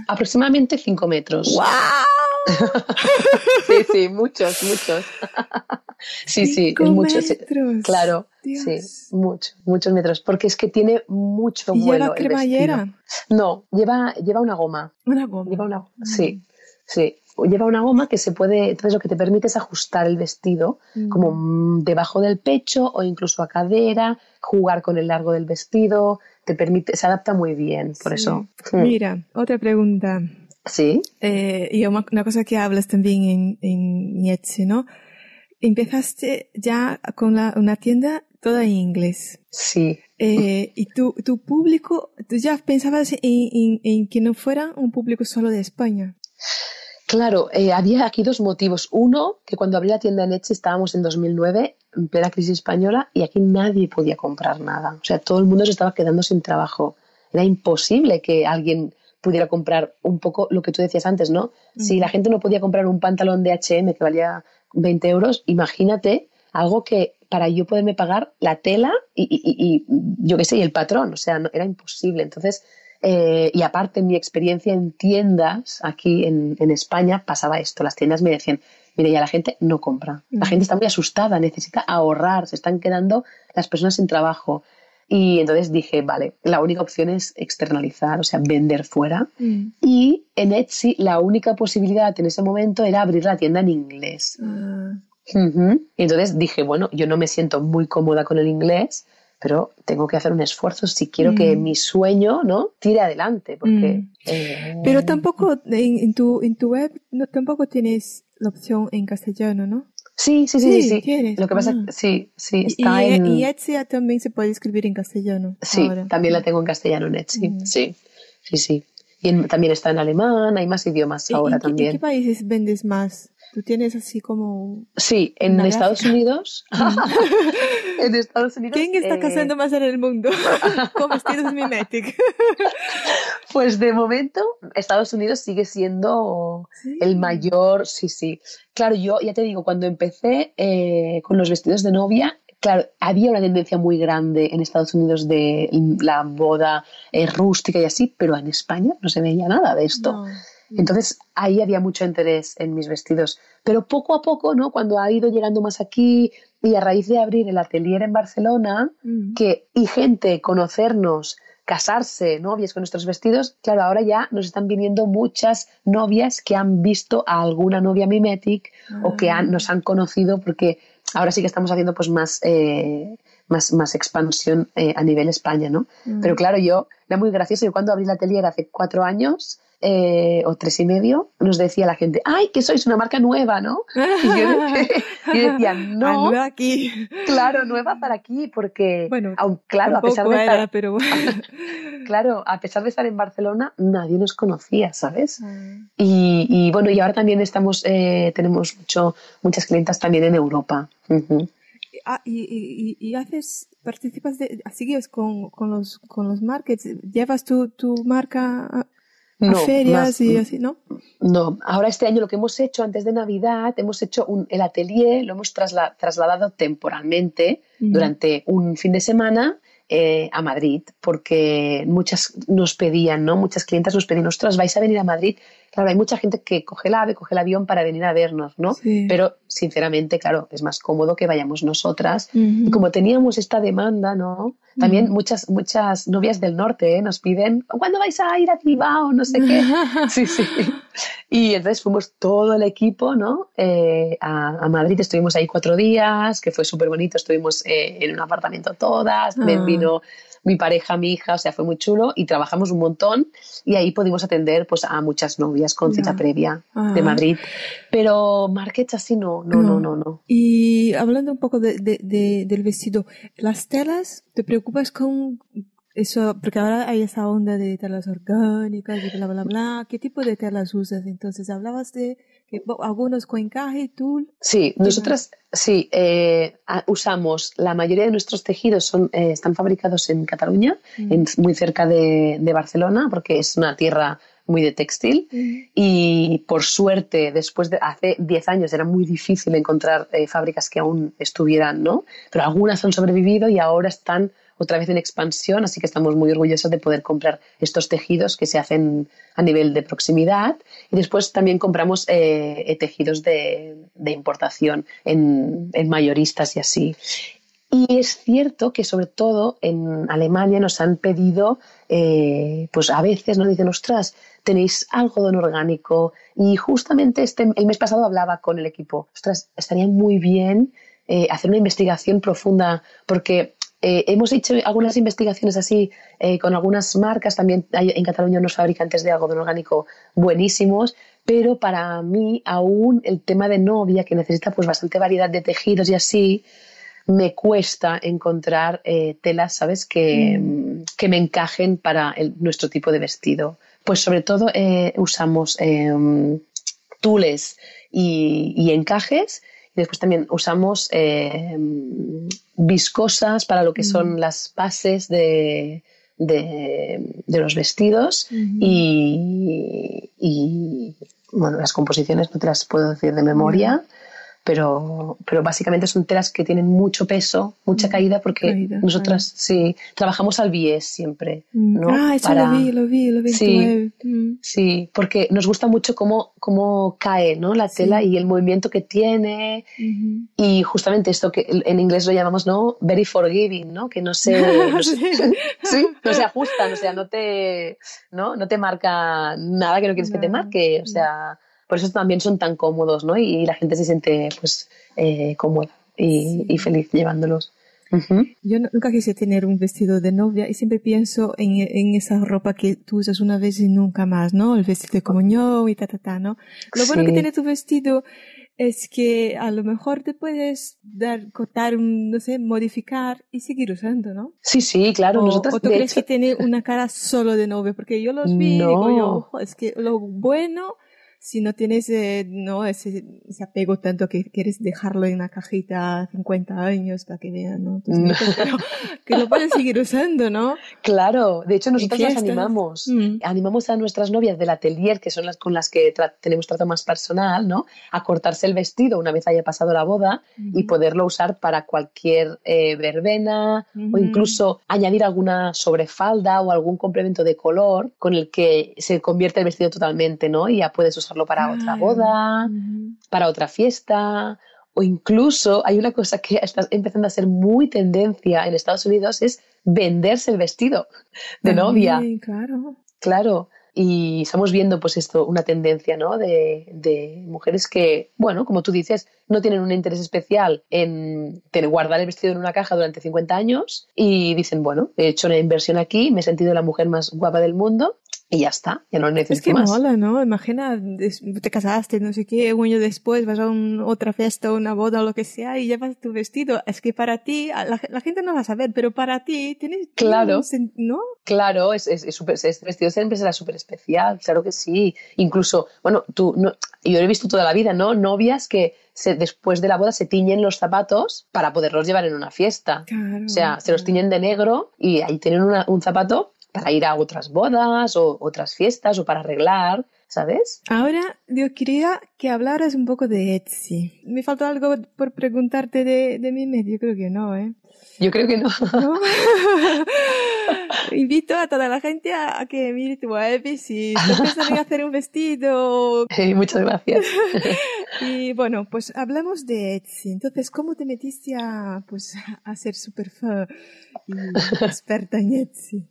Aproximadamente 5 metros. ¡Wow! [laughs] sí, sí, muchos, muchos. [laughs] sí, sí, es muchos. Claro, sí, muchos, muchos metros. Porque es que tiene mucho ¿Y vuelo. ¿Lleva cremallera? No, lleva, lleva una goma. Una goma. Lleva una, sí, sí lleva una goma que se puede, entonces lo que te permite es ajustar el vestido mm. como debajo del pecho o incluso a cadera, jugar con el largo del vestido, te permite, se adapta muy bien, por eso. Mm. Mira, otra pregunta. Sí. Eh, y una cosa que hablas también en, en ¿no? Empezaste ya con la, una tienda toda en inglés. Sí. Eh, y tu, tu público, ¿tú ya pensabas en, en, en que no fuera un público solo de España? Claro, eh, había aquí dos motivos. Uno, que cuando abrí la tienda en Etsy estábamos en 2009, en plena crisis española, y aquí nadie podía comprar nada. O sea, todo el mundo se estaba quedando sin trabajo. Era imposible que alguien pudiera comprar un poco lo que tú decías antes, ¿no? Si la gente no podía comprar un pantalón de H&M que valía 20 euros, imagínate algo que para yo poderme pagar la tela y, y yo qué sé, y el patrón, o sea, no, era imposible. Entonces, Eh, y aparte, en mi experiencia en tiendas aquí en, en, España pasaba esto. Las tiendas me decían, mire, ya la gente no compra. La gente está muy asustada, necesita ahorrar, se están quedando las personas sin trabajo. Y entonces dije, vale, la única opción es externalizar, o sea, vender fuera. Mm. Y en Etsy la única posibilidad en ese momento era abrir la tienda en inglés. Ah. Y entonces dije, bueno, yo no me siento muy cómoda con el inglés, pero tengo que hacer un esfuerzo si quiero que mm. mi sueño no tire adelante porque mm. eh, pero tampoco en, tu en tu web no, tampoco tienes la opción en castellano no sí sí sí sí, sí. lo que pasa ah. sí sí está y, en y Etsy también se puede escribir en castellano sí también la tengo en castellano en Etsy mm. sí sí sí y también está en alemán hay más idiomas ahora también ¿en qué países vendes más Tú tienes así como. Sí, en Estados Unidos. [laughs] [laughs] en Estados Unidos. ¿Quién está casando más en el mundo? [laughs] con vestidos mimetic. pues de momento, Estados Unidos sigue siendo el mayor. Sí, sí. Claro, yo ya te digo, cuando empecé eh, con los vestidos de novia, claro, había una tendencia muy grande en Estados Unidos de la boda eh, rústica y así, pero en España no se veía nada de esto. Entonces ahí había mucho interés en mis vestidos. Pero poco a poco, ¿no? Cuando ha ido llegando más aquí y a raíz de abrir el atelier en Barcelona, que y gente conocernos, casarse, novias con nuestros vestidos, claro, ahora ya nos están viniendo muchas novias que han visto a alguna novia mimetic o que ah. nos han conocido porque ahora sí que estamos haciendo pues más eh, más, más expansión eh, a nivel España, ¿no? Mm. Pero claro, yo, era muy gracioso, yo cuando abrí la atelier hace cuatro años, eh, o tres y medio, nos decía la gente, ¡ay, que sois una marca nueva, ¿no? Y yo, [laughs] decía, no. nueva aquí. Claro, nueva para aquí, porque, bueno, claro, a pesar de estar, pero [laughs] claro, a pesar de estar en Barcelona, nadie nos conocía, ¿sabes? Mm. Y, bueno, y ahora también estamos, eh, tenemos mucho, muchas clientas también en Europa. Ah, y, y, haces, participas de, sigues con, con, los, con los markets, llevas tu, tu marca a, no, y así, ¿no? No, ahora este año lo que hemos hecho antes de Navidad, hemos hecho un, el atelier, lo hemos trasladado temporalmente durante un fin de semana eh, a Madrid, porque muchas nos pedían, ¿no? Muchas clientes nos pedían, ostras, vais a venir a Madrid. Claro, hay mucha gente que coge el ave, coge el avión para venir a vernos, ¿no? Pero, sinceramente, claro, es más cómodo que vayamos nosotras. Y como teníamos esta demanda, ¿no? También muchas, muchas novias del norte ¿eh? nos piden, ¿cuándo vais a ir a Bilbao? No sé qué. [laughs] sí, sí. Y entonces fuimos todo el equipo, ¿no? Eh, a, Madrid, estuvimos ahí cuatro días, que fue súper bonito, estuvimos eh, en un apartamento todas, me ah. vino mi pareja, mi hija, o sea, fue muy chulo y trabajamos un montón y ahí pudimos atender pues a muchas novias con cita previa de. Madrid. Pero markets así no, no, no, no, no. Y hablando un poco de, de, del vestido, las telas, ¿te preocupas con eso, porque ahora hay esa onda de telas orgánicas y bla, bla, bla. ¿Qué tipo de telas usas? Entonces, hablabas de algunos con encaje, tul. Sí, nosotras sí, eh, usamos, la mayoría de nuestros tejidos son, eh, están fabricados en Cataluña, mm. muy cerca de, de, Barcelona, porque es una tierra muy de textil mm. y por suerte después de hace 10 años era muy difícil encontrar eh, fábricas que aún estuvieran, ¿no? Pero algunas han sobrevivido y ahora están otra vez en expansión, así que estamos muy orgullosos de poder comprar estos tejidos que se hacen a nivel de proximidad y después también compramos eh, eh, tejidos de, importación en, mayoristas y así. Y es cierto que sobre todo en Alemania nos han pedido, eh, pues a veces nos dicen, ostras, tenéis algodón orgánico. Y justamente este, el mes pasado hablaba con el equipo, ostras, estaría muy bien hacer una investigación profunda porque eh, hemos hecho algunas investigaciones así eh, con algunas marcas, también hay en Cataluña unos fabricantes de algodón orgánico buenísimos, pero para mí aún el tema de novia, que necesita pues bastante variedad de tejidos y así, me cuesta encontrar eh, telas, ¿sabes?, que, mm. que, me encajen para nuestro tipo de vestido. Pues sobre todo usamos em, tules y, y encajes después también usamos eh, viscosas para lo que son mm. las bases de, de, los vestidos y, y, bueno, las composiciones no te las puedo decir de memoria, pero, pero básicamente son telas que tienen mucho peso, mucha caída, porque nosotras sí trabajamos al bies siempre. ¿no? Ah, eso lo vi, lo vi, lo vi. Sí, sí, porque nos gusta mucho cómo, cómo cae ¿no? la tela y el movimiento que tiene. Y justamente esto que en inglés lo llamamos ¿no? very forgiving, ¿no? que no se, [laughs] no se, ¿sí? [laughs] no se ajustan, o sea, no te, ¿no? no te marca nada que no quieres que te marque. O sea, por eso también son tan cómodos, ¿no? Y la gente se siente pues eh, cómoda y, feliz llevándolos. Yo nunca quise tener un vestido de novia y siempre pienso en, en, esa ropa que tú usas una vez y nunca más, ¿no? El vestido de comunión y ta, ta, ta, ¿no? Lo bueno que tiene tu vestido es que a lo mejor te puedes dar, cortar, no sé, modificar y seguir usando, ¿no? Sí, sí, claro. O, Nosotros, ¿o tú crees que tiene una cara solo de novia? Porque yo los vi y digo yo, es que lo bueno si no tienes eh, no ese, ese, apego tanto que quieres dejarlo en una cajita 50 años para que vean, ¿no? que lo pueden seguir usando, ¿no? Claro, de hecho nosotros las animamos, mm. animamos a nuestras novias del atelier, que son las con las que tenemos trato más personal, ¿no? A cortarse el vestido una vez haya pasado la boda y poderlo usar para cualquier eh, verbena o incluso añadir alguna sobrefalda o algún complemento de color con el que se convierte el vestido totalmente, ¿no? Y ya puedes usar para otra boda, para otra fiesta, o incluso hay una cosa que está empezando a ser muy tendencia en Estados Unidos, es venderse el vestido de novia. Claro. Claro. Y estamos viendo pues esto, una tendencia ¿no? de, de, mujeres que, bueno, como tú dices, no tienen un interés especial en tener, guardar el vestido en una caja durante 50 años y dicen, bueno, he hecho una inversión aquí, me he sentido la mujer más guapa del mundo y ya está, ya no necesito Es que más. mola, ¿no? Imagina, te casaste, no sé qué, un año después vas a otra fiesta, una boda o lo que sea y llevas tu vestido. Es que para ti, la, gente no va a saber, pero para ti tienes... Claro, ¿no? Claro, es, es, super, este vestido siempre será súper especial, claro que sí. Incluso, bueno, tú, no, yo lo he visto toda la vida, ¿no? Novias que se, después de la boda se tiñen los zapatos para poderlos llevar en una fiesta. Claro, o sea, se los tiñen de negro y ahí tienen una, un zapato para ir a otras bodas o otras fiestas o para arreglar, ¿sabes? Ahora yo quería que hablaras un poco de Etsy. ¿Me faltó algo por preguntarte de, de mi medio? Creo que no, ¿eh? Yo creo que no. [laughs] Invito a toda la gente a, que mire tu web y si te en hacer un vestido. [laughs] muchas gracias. [laughs] y bueno, pues hablamos de Etsy. Entonces, ¿cómo te metiste a, pues, a ser super y experta en Etsy?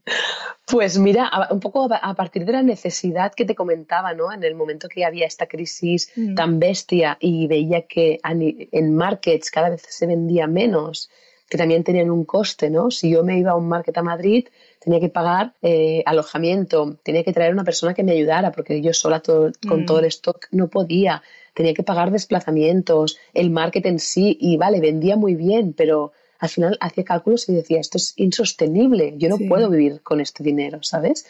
Pues mira, un poco a partir de la necesidad que te comentaba, ¿no? En el momento que había esta crisis mm. tan bestia y veía que en markets cada vez se vendía menos que también tenían un coste, ¿no? Si yo me iba a un market a Madrid, tenía que pagar eh, alojamiento, tenía que traer una persona que me ayudara, porque yo sola con todo el mm. stock no podía, tenía que pagar desplazamientos, el market en sí, y vale, vendía muy bien, pero al final hacía cálculos y decía, esto es insostenible, yo no puedo vivir con este dinero, ¿sabes?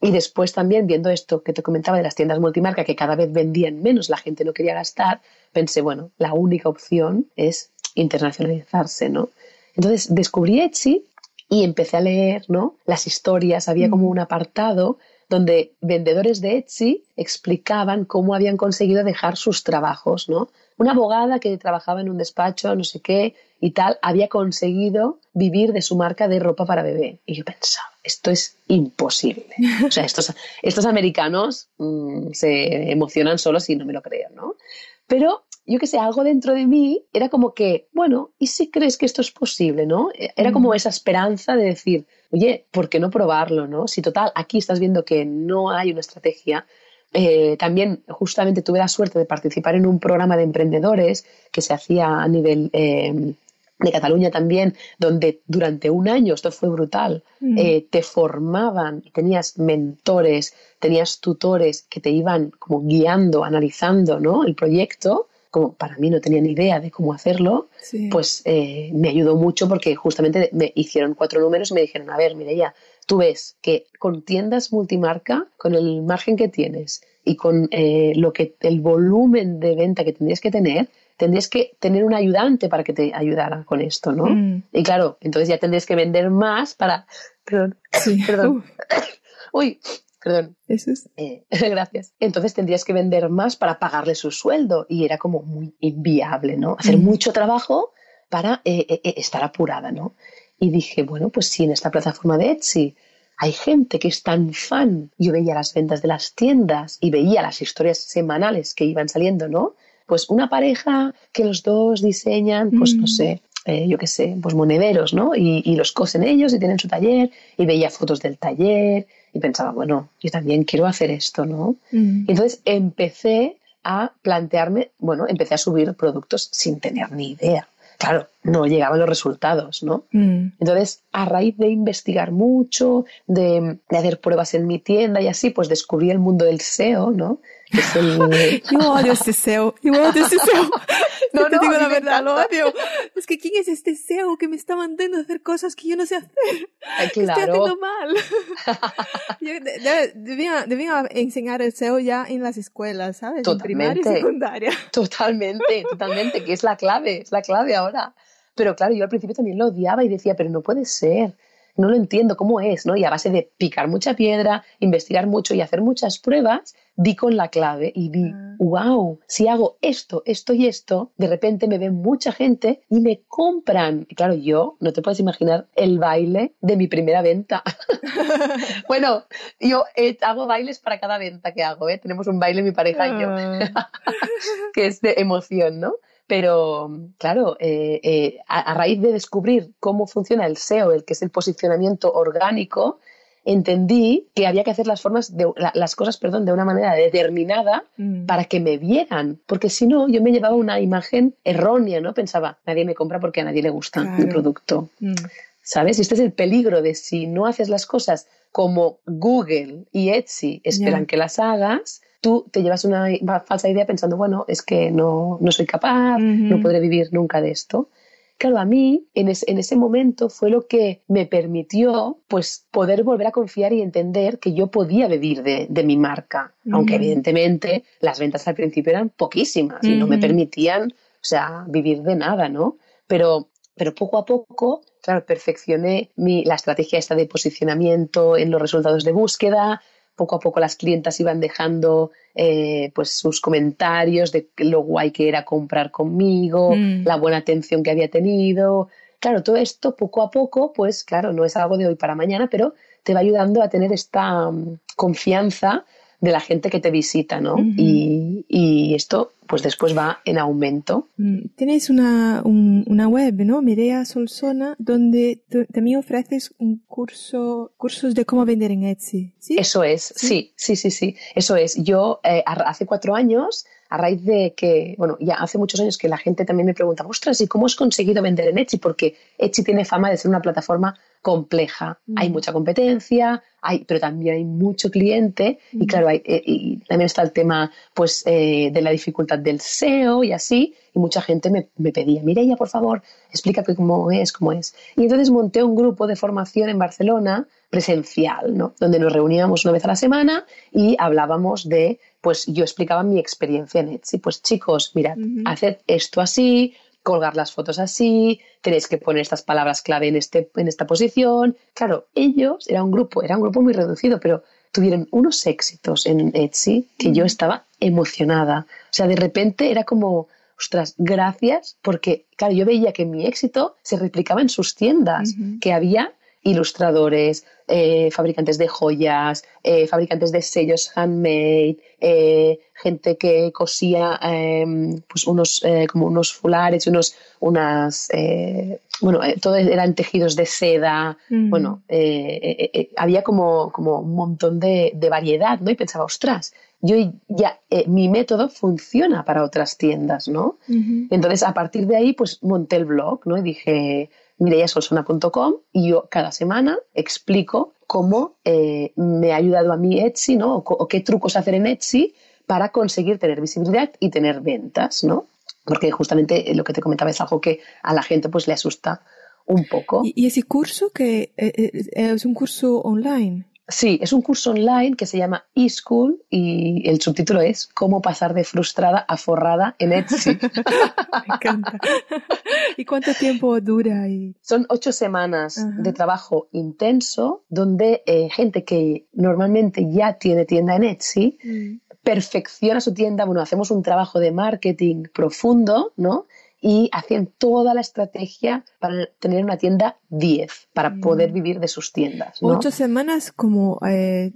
Y después también viendo esto que te comentaba de las tiendas multimarca, que cada vez vendían menos, la gente no quería gastar, pensé, bueno, la única opción es internacionalizarse, ¿no? Entonces descubrí Etsy y empecé a leer ¿no? las historias. Había como mm. un apartado donde vendedores de Etsy explicaban cómo habían conseguido dejar sus trabajos, ¿no? Una abogada que trabajaba en un despacho, no sé qué, y tal, había conseguido vivir de su marca de ropa para bebé. Y yo pensaba, esto es imposible. O sea, estos, estos americanos mm, se emocionan solos si no me lo creo, ¿no? Pero yo que sé, algo dentro de mí era como que, bueno, ¿y si crees que esto es posible, no? E, era como esa esperanza de decir, oye, ¿por qué no probarlo, no? Si total, aquí estás viendo que no hay una estrategia. Eh, también justamente tuve la suerte de participar en un programa de emprendedores que se hacía a nivel em, de Cataluña también, donde durante un año, esto fue brutal, eh, te formaban, tenías mentores, tenías tutores que te iban como guiando, analizando ¿no? el proyecto como para mí no tenía ni idea de cómo hacerlo, pues eh, me ayudó mucho porque justamente me hicieron cuatro números y me dijeron, a ver, ya tú ves que con tiendas multimarca, con el margen que tienes y con eh, lo que el volumen de venta que tendrías que tener, tendrías que tener un ayudante para que te ayudara con esto, ¿no? Mm. Y claro, entonces ya tendrías que vender más para... Perdón, sí. [laughs] perdón. Uy, perdón. Eso es. Eh, [laughs] gracias. Entonces tendrías que vender más para pagarle su sueldo y era como muy inviable, ¿no? Hacer Mm. mucho trabajo para eh, eh, eh, estar apurada, ¿no? Y dije, bueno, pues si en esta plataforma de Etsy hay gente que es tan fan, yo veía las ventas de las tiendas y veía las historias semanales que iban saliendo, ¿no? Pues una pareja que los dos diseñan, pues no Mm. sé, eh, yo qué sé, pues monederos, ¿no? Y, y los cosen ellos y tienen su taller y veía fotos del taller y pensaba, bueno, yo también quiero hacer esto, ¿no? Mm. Y entonces empecé a plantearme, bueno, empecé a subir productos sin tener ni idea. Claro, no llegaban los resultados, ¿no? Mm. Entonces, a raíz de investigar mucho, de, de hacer pruebas en mi tienda y así, pues descubrí el mundo del SEO, ¿no? Que es [laughs] el- Yo odio este SEO. Yo odio este SEO. [laughs] No, [laughs] Yo te no, digo la verdad, lo odio. Es que ¿quién es este SEO que me está mandando a hacer cosas que yo no sé hacer? Ay, que estoy claro. haciendo mal. Yo de- de- debía, debía enseñar el SEO ya en las escuelas, ¿sabes? En primaria y Totalmente. secundaria. Totalmente, totalmente, que es la clave, es la clave ahora. Pero claro, yo al principio también lo odiaba y decía, pero no puede ser, no lo entiendo, ¿cómo es? ¿no? Y a base de picar mucha piedra, investigar mucho y hacer muchas pruebas, di con la clave y vi, Ah. wow, si hago esto, esto y esto, de repente me ven mucha gente y me compran. Y claro, yo, no te puedes imaginar el baile de mi primera venta. [laughs] bueno, yo eh, hago bailes para cada venta que hago, ¿eh? Tenemos un baile mi pareja y yo Ah. [laughs] que es de emoción, ¿no? Pero, claro, eh, eh, a, a raíz de descubrir cómo funciona el SEO, el que es el posicionamiento orgánico, entendí que había que hacer las formas de, la- las cosas, perdón, de una manera determinada Mm. para que me vieran, porque si no, yo me llevaba una imagen errónea, ¿no? Pensaba, nadie me compra porque a nadie le gusta mi producto. Mm. ¿Sabes? Y este es el peligro de si no haces las cosas como Google y Etsy esperan que las hagas, tú te llevas una falsa idea pensando, bueno, es que no, no soy capaz, no podré vivir nunca de esto. Claro, a mí en, es- en ese momento fue lo que me permitió pues poder volver a confiar y entender que yo podía vivir de, de mi marca, aunque evidentemente las ventas al principio eran poquísimas y no me permitían, o sea, vivir de nada, ¿no? Pero, pero poco a poco, claro, perfeccioné mi, la estrategia esta de posicionamiento en los resultados de búsqueda. Poco a poco las clientas iban dejando eh, pues sus comentarios de lo guay que era comprar conmigo, Mm. la buena atención que había tenido. Claro, todo esto poco a poco, pues claro, no es algo de hoy para mañana, pero te va ayudando a tener esta mm, confianza de la gente que te visita, ¿no? Y, y esto, pues después va en aumento. Mm, Tienes una, un- una web, ¿no? Mireia Solsona, donde también ofreces un curso, cursos de cómo vender en Etsy, ¿sí? Eso es, sí, sí, sí, sí, eso es. Yo eh, hace cuatro años, a raíz de que, bueno, ya hace muchos años que la gente también me pregunta, ostras, ¿y cómo has conseguido vender en Etsy? Porque Etsy tiene fama de ser una plataforma compleja. Mm. Hay mucha competencia, hay, pero también hay mucho cliente y Mm. claro, hay, eh, y también está el tema pues de la dificultad del SEO y así, y mucha gente me, me pedía, Mireia, por favor, explícate cómo es, cómo es. Y entonces monté un grupo de formación en Barcelona presencial, ¿no? Donde nos reuníamos una vez a la semana y hablábamos de, pues yo explicaba mi experiencia en Etsy. Pues chicos, mirad, Ujú. haced esto así, colgar las fotos así, tenéis que poner estas palabras clave en, este, en esta posición. Claro, ellos, era un grupo, era un grupo muy reducido, pero tuvieron unos éxitos en Etsy que yo estaba emocionada. O sea, de repente era como, ostras, gracias, porque, claro, yo veía que mi éxito se replicaba en sus tiendas, que había ilustradores, eh, fabricantes de joyas, eh, fabricantes de sellos handmade, eh, gente que cosía eh, pues unos como unos fulares, unos unas bueno, todo eran tejidos de seda, Mm. bueno, había como, como un montón de, de variedad, ¿no? Y pensaba, ostras, yo ya, mi método funciona para otras tiendas, ¿no? Entonces, a partir de ahí, pues monté el blog, ¿no? Y dije, mireyasolsona.com y yo cada semana explico cómo eh, me ha ayudado a mí Etsy, ¿no? O, o qué trucos hacer en Etsy para conseguir tener visibilidad y tener ventas, ¿no? Porque justamente lo que te comentaba es algo que a la gente pues le asusta un poco. ¿Y, y ese curso que eh, eh, es un curso online? Sí, es un curso online que se llama eSchool y el subtítulo es Cómo pasar de frustrada a forrada en Etsy. [laughs] Me encanta. ¿Y cuánto tiempo dura? Son ocho semanas de trabajo intenso donde eh, gente que normalmente ya tiene tienda en Etsy mm. perfecciona su tienda. Bueno, hacemos un trabajo de marketing profundo, ¿no? Y hacían toda la estrategia para tener una tienda 10, para mm. poder vivir de sus tiendas. ¿Ocho semanas como eh,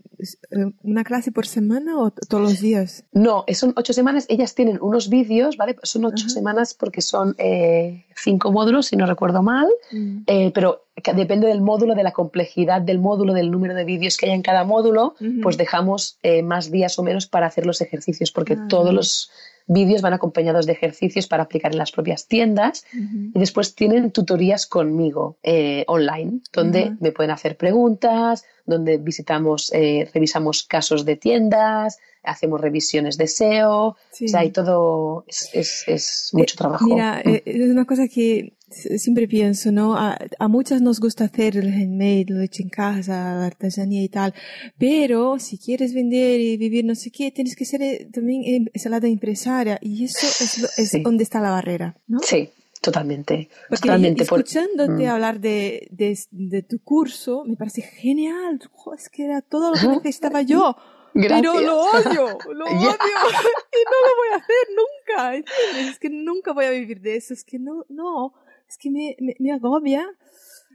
eh, una clase por semana o todos los días? No, son ocho semanas. Ellas tienen unos vídeos, ¿vale? Son ocho semanas porque son eh, cinco módulos, si no recuerdo mal, mm. pero depende del módulo, de la complejidad del módulo, del número de vídeos que hay en cada módulo, pues dejamos más días o menos para hacer los ejercicios, porque ah. todos los vídeos van acompañados de ejercicios para aplicar en las propias tiendas y después tienen tutorías conmigo eh, online, donde me pueden hacer preguntas, donde visitamos, eh, revisamos casos de tiendas, hacemos revisiones de SEO, o sea, hay todo, es, es, mucho eh, trabajo. Mira, mm. es una cosa que siempre pienso, ¿no? A, muchas nos gusta hacer el handmade, lo hecho en casa, la artesanía y tal, pero si quieres vender y vivir no sé qué, tienes que ser eh, también em, esa lado empresaria y eso es, es donde está la barrera, ¿no? Sí. Totalmente, Porque totalmente. Escuchándote mm. hablar de, de, de, tu curso, me parece genial. es que era todo lo que necesitaba yo. Pero lo odio, lo [laughs] odio [laughs] y no lo voy a hacer nunca. Es que nunca voy a vivir de eso. Es que no, no, es que me, me, agobia.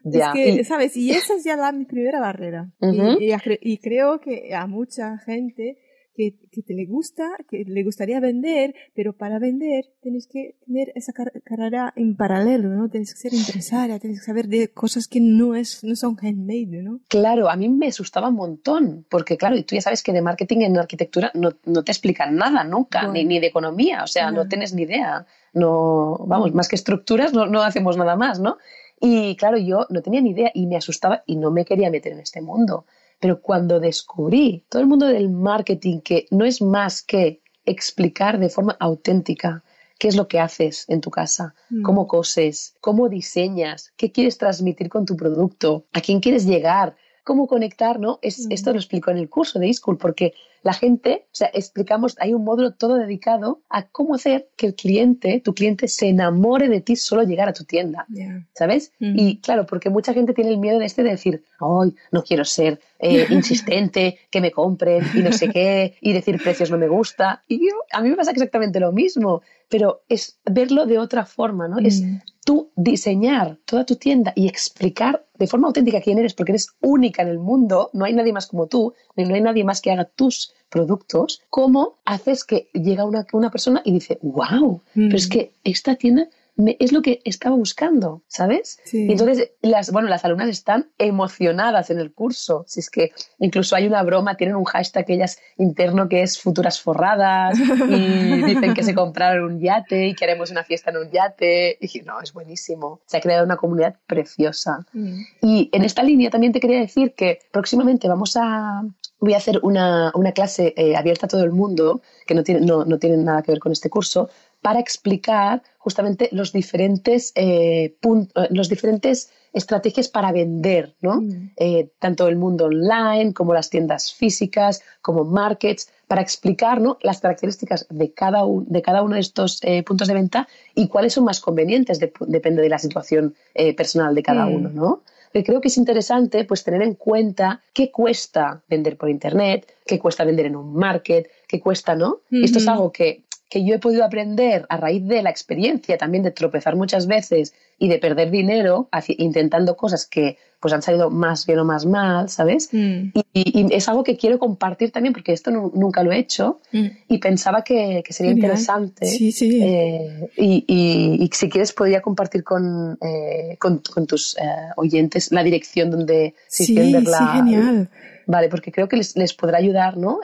Es que, ¿sabes? Y esa es ya la, mi primera barrera. y, y, creo que a mucha gente que, que, te le gusta, que le gustaría vender, pero para vender tienes que tener esa carrera en paralelo, ¿no? Tienes que ser empresaria, tienes que saber de cosas que no, es, no son handmade, ¿no? Claro, a mí me asustaba un montón, porque claro, y tú ya sabes que de marketing en arquitectura no, no te explican nada nunca, ni, ni, de economía, o sea, no. tienes ni idea, no, vamos, más que estructuras no, no hacemos nada más, ¿no? Y claro, yo no tenía ni idea y me asustaba y no me quería meter en este mundo. Pero cuando descubrí todo el mundo del marketing, que no es más que explicar de forma auténtica qué es lo que haces en tu casa, mm. cómo coses, cómo diseñas, qué quieres transmitir con tu producto, a quién quieres llegar, cómo conectar, ¿no? Es, mm. Esto lo explico en el curso de eSchool, porque la gente, o sea, explicamos, hay un módulo todo dedicado a cómo hacer que el cliente, tu cliente, se enamore de ti solo llegar a tu tienda, ¿sabes? Mm. Y claro, porque mucha gente tiene el miedo de este de decir, ay, no quiero ser eh, [laughs] insistente, que me compren y no sé qué, y decir precios no me gusta. Y a mí me pasa exactamente lo mismo, pero es verlo de otra forma, ¿no? Es mm tú diseñar toda tu tienda y explicar de forma auténtica quién eres, porque eres única en el mundo, no hay nadie más como tú, no hay nadie más que haga tus productos, ¿cómo haces que llega una, una persona y dice, wow, pero es mm. que esta tienda es lo que estaba buscando, ¿sabes? Y entonces, las, bueno, las alumnas están emocionadas en el curso. Si es que incluso hay una broma, tienen un hashtag ellas interno que es futuras forradas y [laughs] dicen que se compraron un yate y queremos una fiesta en un yate. Y no, es buenísimo. Se ha creado una comunidad preciosa. Mm. Y en esta línea también te quería decir que próximamente vamos a, voy a hacer una, una clase eh, abierta a todo el mundo, que no tiene, no, no tiene nada que ver con este curso, para explicar justamente los diferentes, eh, eh, los diferentes estrategias para vender, ¿no? Mm. Eh, tanto el mundo online como las tiendas físicas, como markets, para explicar las características de cada, de cada uno de estos puntos de venta y cuáles son más convenientes, depende de la situación personal de cada mm. uno, ¿no? creo que es interesante pues tener en cuenta qué cuesta vender por internet, qué cuesta vender en un market, qué cuesta, ¿no? Esto es algo que que yo he podido aprender a raíz de la experiencia también de tropezar muchas veces y de perder dinero intentando cosas que pues han salido más bien o más mal, ¿sabes? Mm. Y, es algo que quiero compartir también porque esto nunca lo he hecho mm. y pensaba que, sería interesante. Sí, sí. Eh, y, si quieres podría compartir con, eh, con, tus eh, oyentes la dirección donde se sí, Sí, genial. Vale, porque creo que les, les podrá ayudar, ¿no?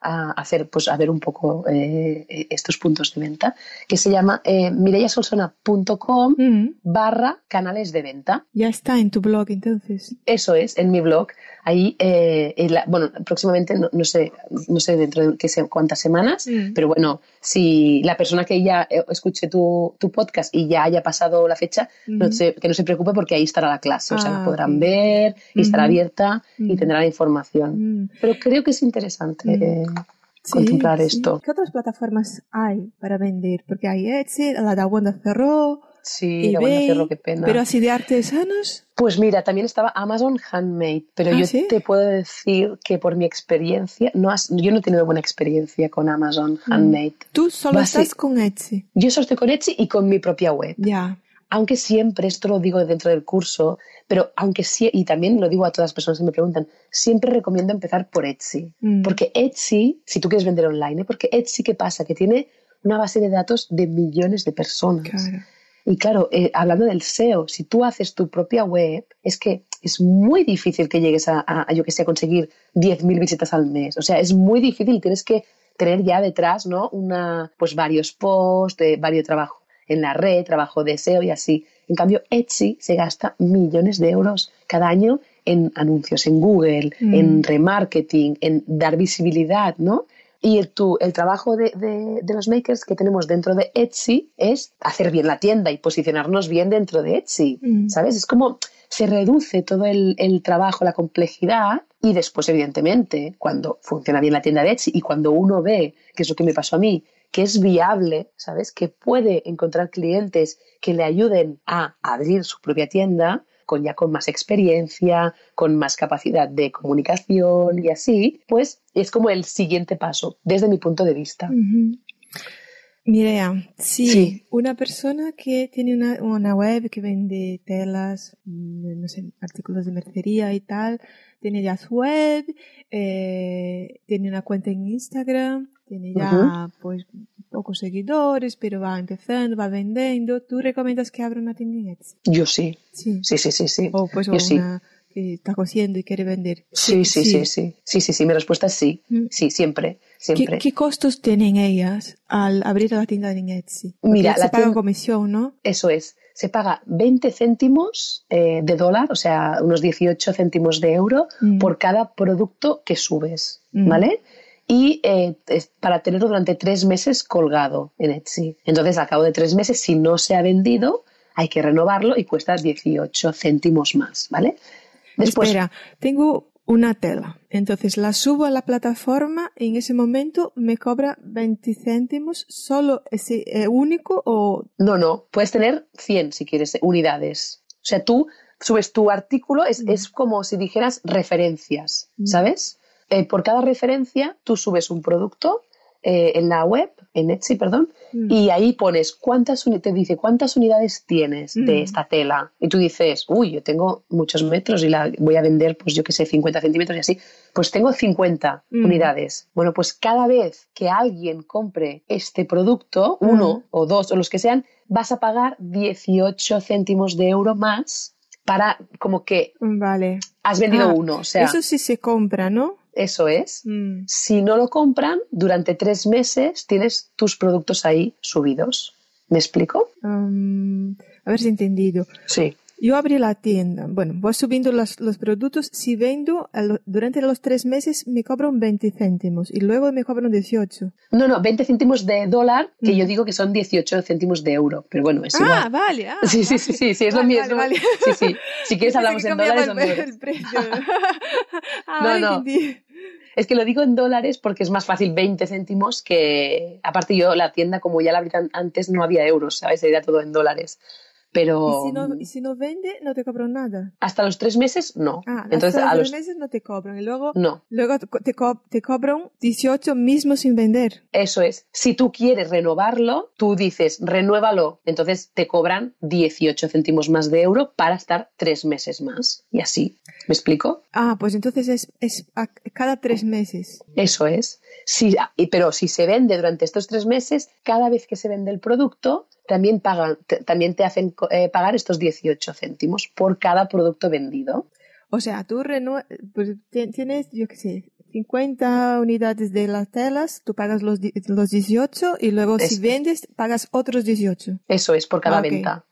A hacer, pues a ver un poco eh, estos puntos de venta, que se llama eh, mireyasolsona.com Mm, barra canales de venta. Ya está en tu blog entonces. Eso es, en mi blog. Ahí, eh, en la- bueno, próximamente, no, no sé, no sé dentro de qué sé, cuántas semanas, Mm. pero bueno, si la persona que ya eh, escuche tu, tu podcast y ya haya pasado la fecha, no se- que no se preocupe porque ahí estará la clase, o sea, Ah, la podrán ok. ver y estará abierta y tendrá la información. Mm, Pero creo que es interesante eh, sí, contemplar sí. esto. ¿Qué otras plataformas hay para vender? Porque hay Etsy, la de Wanda Cerró, Sí, la eBay, cerro, qué pena. pero así de artesanos. Pues mira, también estaba Amazon Handmade, pero ¿Ah, yo sí? te puedo decir que por mi experiencia, no has- yo no he tenido buena experiencia con Amazon Handmade. Tú solo estás con Etsy. Yo solo estoy con Etsy y con mi propia web. Ya. Aunque siempre, esto lo digo dentro del curso, pero aunque sí, y también lo digo a todas las personas que me preguntan, siempre recomiendo empezar por Etsy. Mm. Porque Etsy, si tú quieres vender online, ¿eh? porque Etsy, ¿qué pasa? Que tiene una base de datos de millones de personas. Claro. Y claro, eh, hablando del SEO, si tú haces tu propia web, es que es muy difícil que llegues a, a- yo que sé, a conseguir 10.000 visitas al mes. O sea, es muy difícil, tienes que tener ya detrás, ¿no? Una, pues varios posts, de varios trabajo en la red, trabajo de SEO y así. En cambio, Etsy se gasta millones de euros cada año en anuncios en Google, Mm. en remarketing, en dar visibilidad, ¿no? Y el, tu- el trabajo de, de- de los makers que tenemos dentro de Etsy es hacer bien la tienda y posicionarnos bien dentro de Etsy, Mm. ¿sabes? Es como se reduce todo el, el trabajo, la complejidad y después, evidentemente, cuando funciona bien la tienda de Etsy y cuando uno ve, que es lo que me pasó a mí, que es viable, ¿sabes? Que puede encontrar clientes que le ayuden a abrir su propia tienda, con ya con más experiencia, con más capacidad de comunicación y así, pues es como el siguiente paso, desde mi punto de vista. Mirea, Sí. una persona que tiene una, una web que vende telas, mm, no sé, artículos de mercería y tal, tiene ya su web, eh, tiene una cuenta en Instagram, tiene ya pues pocos seguidores, pero va empezando, va vendiendo, ¿tú recomiendas que abra una tienda en Etsy? Yo sí, Sí. sí, sí, sí, sí. O pues Yo sí. Que está cociendo y quiere vender. Sí, sí, sí, sí, sí, sí, sí, mi respuesta es sí, Mm. sí, siempre, ¿Qué, siempre. qué costos tienen ellas al abrir la tienda en Etsy? Porque Mira, se la paga tienda- comisión, ¿no? Eso es, se paga 20 céntimos eh, de dólar, o sea, unos 18 céntimos de euro Mm. por cada producto que subes, Mm. ¿vale? Y eh, es para tenerlo durante tres meses colgado en Etsy. Entonces, al cabo de tres meses, si no se ha vendido, hay que renovarlo y cuesta 18 céntimos más, ¿vale? Después, Espera, tengo una tela. Entonces la subo a la plataforma y en ese momento me cobra 20 céntimos solo ese eh, único o... No, no, puedes tener 100 si quieres, unidades. O sea, tú subes tu artículo, es, Mm. es como si dijeras referencias, Mm. ¿sabes? Eh, por cada referencia tú subes un producto eh, en la web, en Etsy, perdón, Mm. y ahí pones cuántas te dice cuántas unidades tienes de Mm. esta tela. Y tú dices, uy, yo tengo muchos metros y la voy a vender, pues yo que sé, 50 centímetros y así. Pues tengo 50 Mm. unidades. Bueno, pues cada vez que alguien compre este producto, uno o dos o los que sean, vas a pagar 18 céntimos de euro más para como que Vale. has vendido Ah, uno. O sea, Eso sí se compra, ¿no? eso es. Mm. Si no lo compran, durante tres meses tienes tus productos ahí subidos. ¿Me explico? Um, a ver si he entendido. Sí. Yo abrí la tienda. Bueno, voy subiendo los, los productos. Si vendo lo- durante los tres meses me cobran 20 céntimos y luego me cobran 18. No, no, 20 céntimos de dólar, que Mm. yo digo que son 18 céntimos de euro, pero bueno, es ah, igual. vale. Ah, Sí, sí, sí, sí, sí, es lo Vale, mismo. vale, vale. Sí, sí. Si quieres hablamos en dólares o en el, euros. el precio. ah, [laughs] [laughs] No, no. Es que lo digo en dólares porque es más fácil 20 céntimos que, aparte yo, la tienda, como ya la abrí antes, no había euros, ¿sabes? Era todo en dólares. Pero Y si, no, y si no vende, no te cobran nada. hasta los tres meses, no. Ah, Entonces, hasta a los tres meses no te cobran. Y luego, No, luego te, co- te co- te cobran 18 mismo sin vender. eso es. Si tú quieres renovarlo, tú dices, renuévalo. Entonces te cobran 18 céntimos más de euro para estar tres meses más. Y así. ¿Me explico? Ah, pues entonces es, es a- cada tres meses. Eso es. Si, pero si se vende durante estos tres meses, cada vez que se vende el producto, también, pagan, también te hacen eh, pagar estos 18 céntimos por cada producto vendido. O sea, tú pues, ti- tienes, yo qué sé, 50 unidades de las telas, tú pagas los, los 18 y luego si vendes pagas otros 18. Eso es, por cada ah, venta.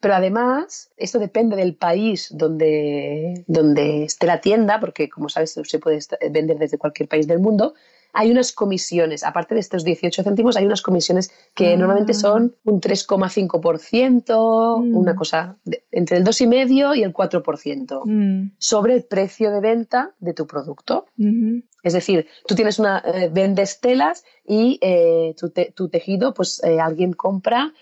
Pero además, esto depende del país donde, donde esté la tienda, porque como sabes, se puede vender desde cualquier país del mundo hay unas comisiones, aparte de estos 18 céntimos, hay unas comisiones que ah. normalmente son un 3,5%, mm. una cosa entre el 2,5% y el 4% mm. sobre el precio de venta de tu producto. Es decir, tú tienes una, eh, vendes telas y eh, tu, tejido, pues eh, alguien compra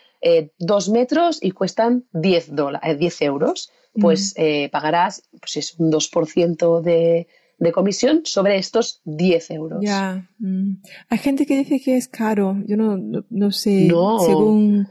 dos metros y cuestan 10, 10 euros. Pues mm. pagarás pues es un 2% de, de comisión sobre estos 10 euros. Ya. Mm. Hay gente que dice que es caro. Yo no, no, sé. Según.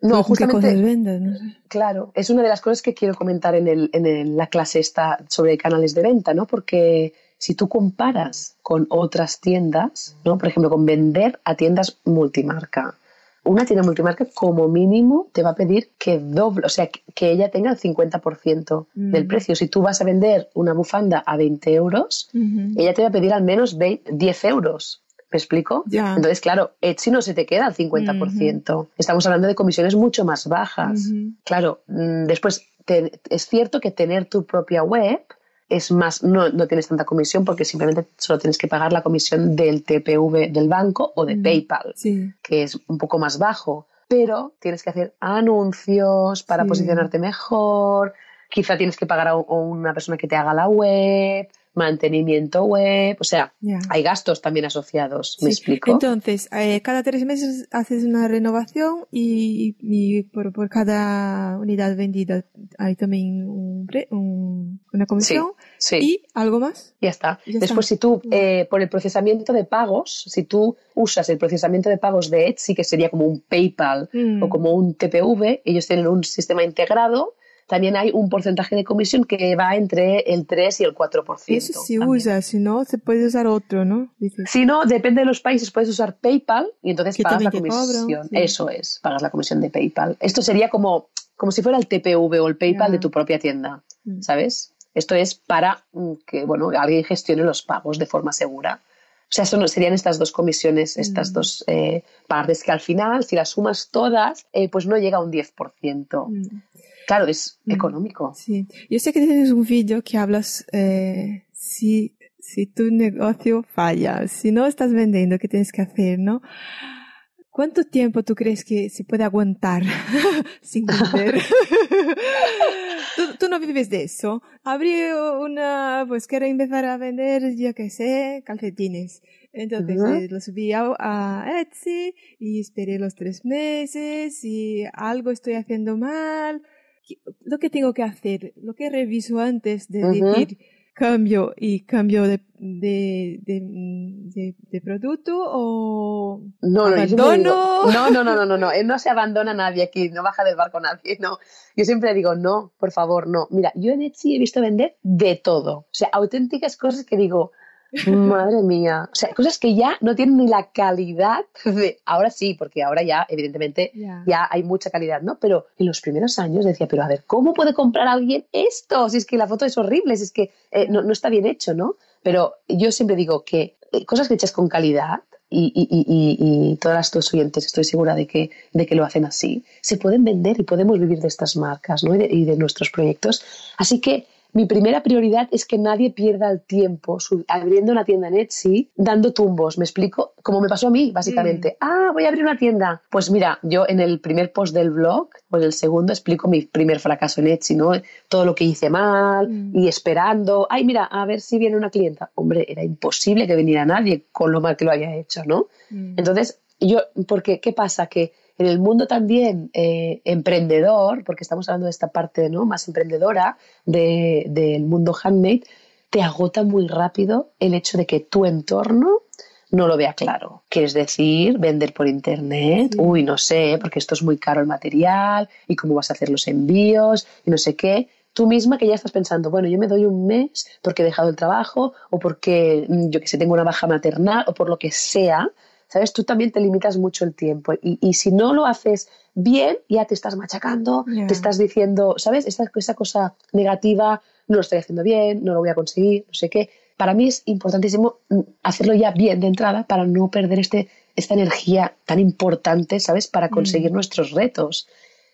No, justamente. no sé. Claro, es una de las cosas que quiero comentar en, el, en la clase esta sobre canales de venta, ¿no? Porque si tú comparas con otras tiendas, ¿no? Por ejemplo, con vender a tiendas multimarca, una tienda multimarca como mínimo te va a pedir que doble, o sea, que ella tenga el 50% del precio. Si tú vas a vender una bufanda a 20 euros, ella te va a pedir al menos 10 euros. ¿Me explico? Entonces, claro, Etsy no se te queda al 50%. Estamos hablando de comisiones mucho más bajas. Claro, mm, después es cierto que tener tu propia web es más, no, no, tienes tanta comisión porque simplemente solo tienes que pagar la comisión del TPV del banco o de PayPal, que es un poco más bajo. Pero tienes que hacer anuncios para posicionarte mejor, quizá tienes que pagar a una persona que te haga la web, mantenimiento web, o sea, hay gastos también asociados, ¿me explico? Entonces, eh, cada tres meses haces una renovación y, por, cada unidad vendida hay también una comisión y algo más. Ya está. Después, si tú, eh, por el procesamiento de pagos, si tú usas el procesamiento de pagos de Etsy, que sería como un PayPal mm. o como un TPV, ellos tienen un sistema integrado también hay un porcentaje de comisión que va entre el 3 y el 4%. Eso sí usa, si no, se puede usar otro, ¿no? Si no, depende de los países, puedes usar PayPal y entonces pagas la comisión. Eso es, pagas la comisión de PayPal. Esto sería como, como si fuera el TPV o el PayPal de tu propia tienda, mm. ¿sabes? Esto es para mm, que, bueno, alguien gestione los pagos de forma segura. O sea, son, serían estas dos comisiones, estas mm. dos eh, partes que al final, si las sumas todas, eh, pues no llega a un 10%. Claro, es mm, económico. Sí. Yo sé que tienes un vídeo que hablas eh, si, si tu negocio falla, si no estás vendiendo, ¿qué tienes que hacer, no? ¿Cuánto tiempo tú crees que se puede aguantar [laughs] sin vender? [laughs] ¿Tú, no vives de eso. Abrí una, pues quiero empezar a vender, yo qué sé, calcetines. Entonces eh, los subí a, Etsy y esperé los tres meses y algo estoy haciendo mal lo que tengo que hacer, lo que reviso antes de decir cambio y cambio de, de, de, producto o no, abandono. No, no, no, no, no, no, no se abandona nadie aquí, no baja del barco nadie, no. Yo siempre digo, no, por favor, no. Mira, yo en Etsy he visto vender de todo, o sea, auténticas cosas que digo, Madre mía. O sea, cosas que ya no tienen ni la calidad de. Ahora sí, porque ahora ya, evidentemente, ya hay mucha calidad, ¿no? Pero en los primeros años decía, pero a ver, ¿cómo puede comprar alguien esto? Si es que la foto es horrible, si es que eh, no, está bien hecho, ¿no? Pero yo siempre digo que eh, cosas hechas con calidad, y, y, y, y, todas tus oyentes estoy segura de que, de que lo hacen así, se pueden vender y podemos vivir de estas marcas ¿no? y de nuestros proyectos. Así que mi primera prioridad es que nadie pierda el tiempo abriendo una tienda en Etsy dando tumbos. ¿Me explico? Como me pasó a mí, básicamente. Mm. Ah, voy a abrir una tienda. Pues mira, yo en el primer post del blog, pues el segundo explico mi primer fracaso en Etsy, ¿no? Todo lo que hice mal mm. y esperando. Ay, mira, a ver si viene una clienta. Hombre, era imposible que viniera nadie con lo mal que lo había hecho, ¿no? Mm. Entonces, yo, porque, ¿qué pasa? Que en el mundo también eh, emprendedor, porque estamos hablando de esta parte ¿no? más emprendedora del mundo handmade, te agota muy rápido el hecho de que tu entorno no lo vea claro. Quieres decir, vender por internet, uy, no sé, porque esto es muy caro el material y cómo vas a hacer los envíos y no sé qué. Tú misma que ya estás pensando, bueno, yo me doy un mes porque he dejado el trabajo o porque, mm, yo que sé, tengo una baja maternal o por lo que sea, ¿sabes? Tú también te limitas mucho el tiempo y, si no lo haces bien, ya te estás machacando, te estás diciendo, ¿sabes? Esa, esa cosa negativa, no lo estoy haciendo bien, no lo voy a conseguir, no sé qué. para mí es importantísimo mm, hacerlo ya bien de entrada para no perder este, esta energía tan importante, ¿sabes? Para conseguir mm. nuestros retos.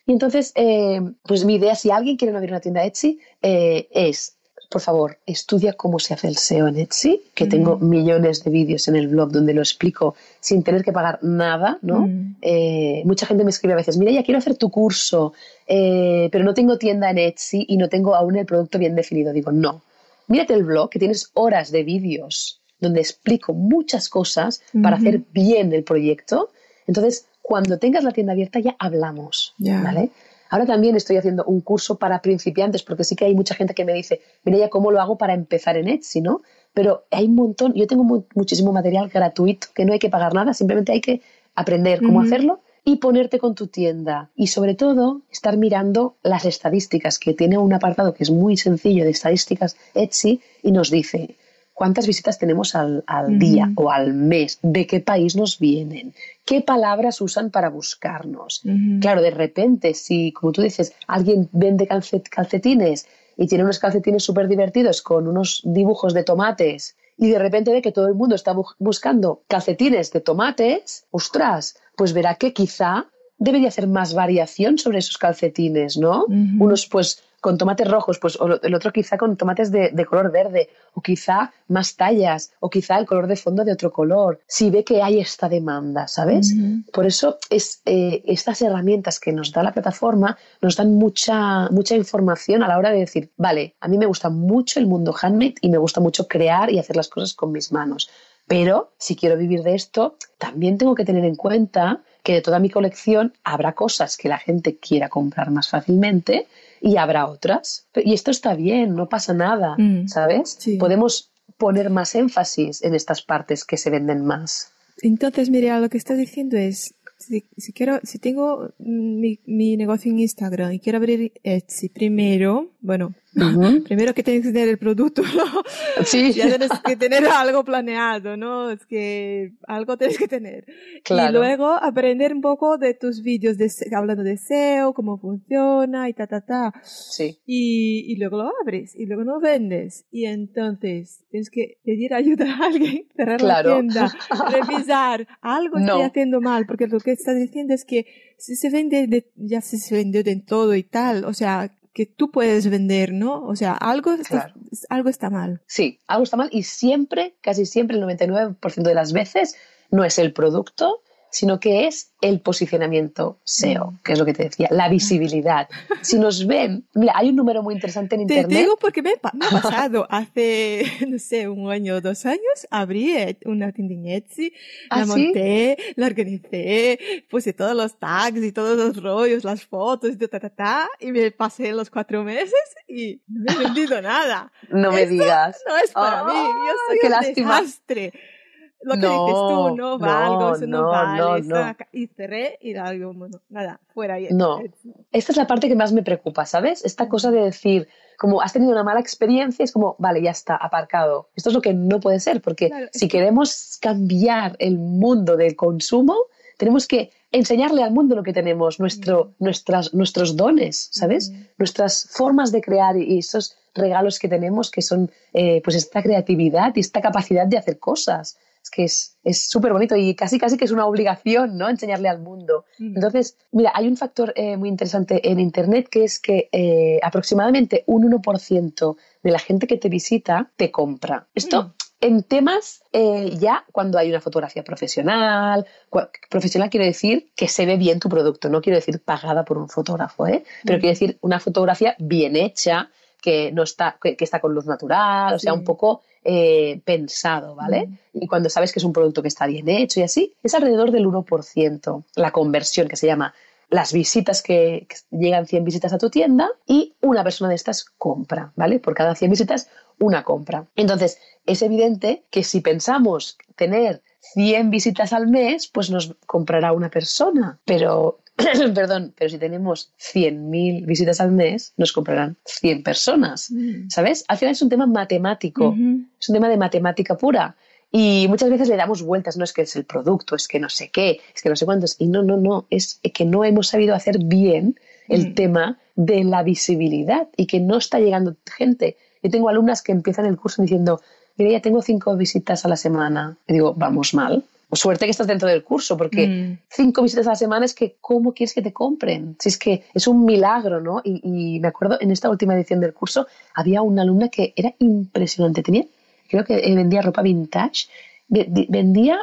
Y entonces, eh, pues mi idea, si alguien quiere abrir una tienda Etsy, eh, es por favor, estudia cómo se hace el SEO en Etsy, que tengo millones de vídeos en el blog donde lo explico sin tener que pagar nada, ¿no? Eh, mucha gente me escribe a veces, mira, ya quiero hacer tu curso, eh, pero no tengo tienda en Etsy y no tengo aún el producto bien definido. Digo, no, mírate el blog, que tienes horas de vídeos donde explico muchas cosas para hacer bien el proyecto. Entonces, cuando tengas la tienda abierta ya hablamos, ¿vale? Ahora también estoy haciendo un curso para principiantes, porque sí que hay mucha gente que me dice, mira ya cómo lo hago para empezar en Etsy, ¿no? Pero hay un montón, yo tengo muchísimo material gratuito, que no hay que pagar nada, simplemente hay que aprender cómo hacerlo y ponerte con tu tienda. Y sobre todo, estar mirando las estadísticas, que tiene un apartado que es muy sencillo de estadísticas Etsy y nos dice, cuántas visitas tenemos al, día o al mes, de qué país nos vienen, qué palabras usan para buscarnos. Claro, de repente, si, como tú dices, alguien vende calcetines y tiene unos calcetines súper divertidos con unos dibujos de tomates y de repente ve que todo el mundo está buscando calcetines de tomates, ostras, pues verá que quizá debería hacer más variación sobre esos calcetines, ¿no? Unos pues con tomates rojos, pues el otro quizá con tomates de, color verde, o quizá más tallas, o quizá el color de fondo de otro color, si ve que hay esta demanda, ¿sabes? Por eso es, eh, estas herramientas que nos da la plataforma nos dan mucha, mucha información a la hora de decir, vale, a mí me gusta mucho el mundo handmade y me gusta mucho crear y hacer las cosas con mis manos. Pero si quiero vivir de esto, también tengo que tener en cuenta que de toda mi colección habrá cosas que la gente quiera comprar más fácilmente y habrá otras. Y esto está bien, no pasa nada, mm. ¿sabes? Podemos poner más énfasis en estas partes que se venden más. Entonces, mira, lo que estás diciendo es, si, quiero, si tengo mi, mi, negocio en Instagram y quiero abrir Etsy primero, bueno, [laughs] primero que tienes que tener el producto, ¿no? Sí. [laughs] Ya tienes que tener algo planeado, ¿no? Es que algo tienes que tener. Claro. Y luego aprender un poco de tus vídeos de, hablando de SEO, cómo funciona y ta, ta, ta. Sí. Y, y luego lo abres y luego lo vendes. Y entonces tienes que pedir ayuda a alguien, [laughs] cerrar la tienda, revisar, algo estoy haciendo mal, porque lo que estás diciendo es que si se vende, de, ya se vendió de todo y tal, o sea, que tú puedes vender, ¿no? O sea, algo, está, algo está mal. Sí, algo está mal y siempre, casi siempre, el 99% de las veces, no es el producto, sino que es el posicionamiento SEO, mm. que es lo que te decía, la visibilidad. Si nos ven, mira, hay un número muy interesante en Internet. Te digo porque me, ha [laughs] pasado hace, no sé, un año o dos años, abrí una tienda en Etsy, ¿Ah, la monté, la organicé, puse todos los tags y todos los rollos, las fotos, y ta, ta, ta, y me pasé los cuatro meses y no he vendido nada. [laughs] No me digas. No es para mí, yo soy qué un lástima. desastre lo que dices tú, no valgo, eso no, vale, no, y cerré y algo, bueno, nada, fuera. Y no, esta es la parte que más me preocupa, ¿sabes? Esta cosa de decir, como has tenido una mala experiencia, es como, vale, ya está, aparcado. Esto es lo que no puede ser, porque si queremos cambiar el mundo del consumo, tenemos que enseñarle al mundo lo que tenemos, nuestro, mm. nuestras, nuestros dones, ¿sabes? Mm. Nuestras formas de crear y esos regalos que tenemos, que son eh, pues esta creatividad y esta capacidad de hacer cosas es que es súper bonito y casi casi que es una obligación, ¿no? Enseñarle al mundo. Mm. Entonces, mira, hay un factor eh, muy interesante en Internet que es que eh, aproximadamente un 1% de la gente que te visita te compra. Esto... Mm. En temas eh, ya cuando hay una fotografía profesional, profesional quiere decir que se ve bien tu producto, no quiero decir pagada por un fotógrafo, ¿eh? pero mm. quiere decir una fotografía bien hecha, que no está, que, está con luz natural, o sea, un poco eh, pensado, ¿vale? Y cuando sabes que es un producto que está bien hecho y así, es alrededor del 1% la conversión que se llama las visitas que, llegan 100 visitas a tu tienda y una persona de estas compra, ¿vale? Por cada 100 visitas, una compra. Entonces, es evidente que si pensamos tener 100 visitas al mes, pues nos comprará una persona, pero [coughs] perdón, pero si tenemos 100.000 visitas al mes, nos comprarán 100 personas, mm. ¿sabes? Al final es un tema matemático, es un tema de matemática pura. Y muchas veces le damos vueltas, no es que es el producto, es que no sé qué, es que no sé cuántos. Y no, no, no, es que no hemos sabido hacer bien el mm. tema de la visibilidad y que no está llegando gente. Yo tengo alumnas que empiezan el curso diciendo, mira, ya tengo cinco visitas a la semana. Y digo, vamos mal. Suerte que estás dentro del curso, porque Mm. cinco visitas a la semana es que, ¿cómo quieres que te compren? Si es que es un milagro, ¿no? Y, y me acuerdo, en esta última edición del curso, había una alumna que era impresionante. Tenía, creo que vendía ropa vintage, vendía,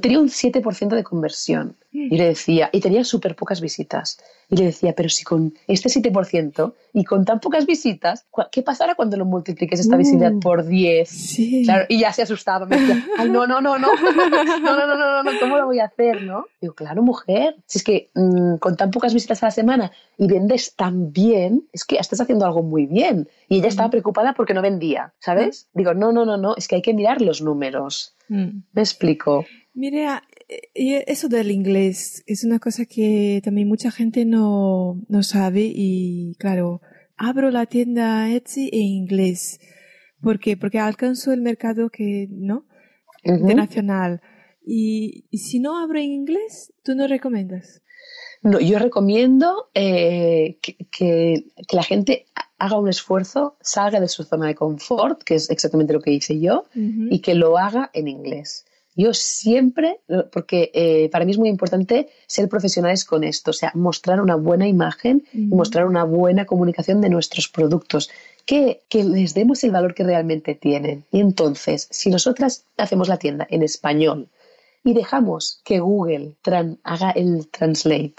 tenía un 7% de conversión. Y le decía, y tenía súper pocas visitas. Y le decía, pero si con este 7% y con tan pocas visitas, ¿cu- ¿qué pasará cuando lo multipliques esta Uh. visibilidad por 10? Sí. Claro, y ya se asustaba, me decía, ay, no, no, no, no, no, no, no, no, no, no, ¿cómo lo voy a hacer, no? Digo, claro, mujer, si es que mm, con tan pocas visitas a la semana y vendes tan bien, es que estás haciendo algo muy bien. Y ella estaba preocupada porque no vendía, ¿sabes? Digo, no, no, no, no, es que hay que mirar los números. Mm. Me explico. Mira, eh, eso del inglés es una cosa que también mucha gente no, no sabe y claro, abro la tienda Etsy en inglés. ¿Por qué? Porque alcanzo el mercado que, ¿no? Internacional. Y, y si no abro en inglés, ¿tú no recomiendas? No, yo recomiendo eh, que, que- que la gente haga un esfuerzo, salga de su zona de confort, que es exactamente lo que hice yo, y que lo haga en inglés. Yo siempre, porque eh, para mí es muy importante ser profesionales con esto, o sea, mostrar una buena imagen y mostrar una buena comunicación de nuestros productos, que, que les demos el valor que realmente tienen. Y entonces, si nosotras hacemos la tienda en español y dejamos que Google haga el translate,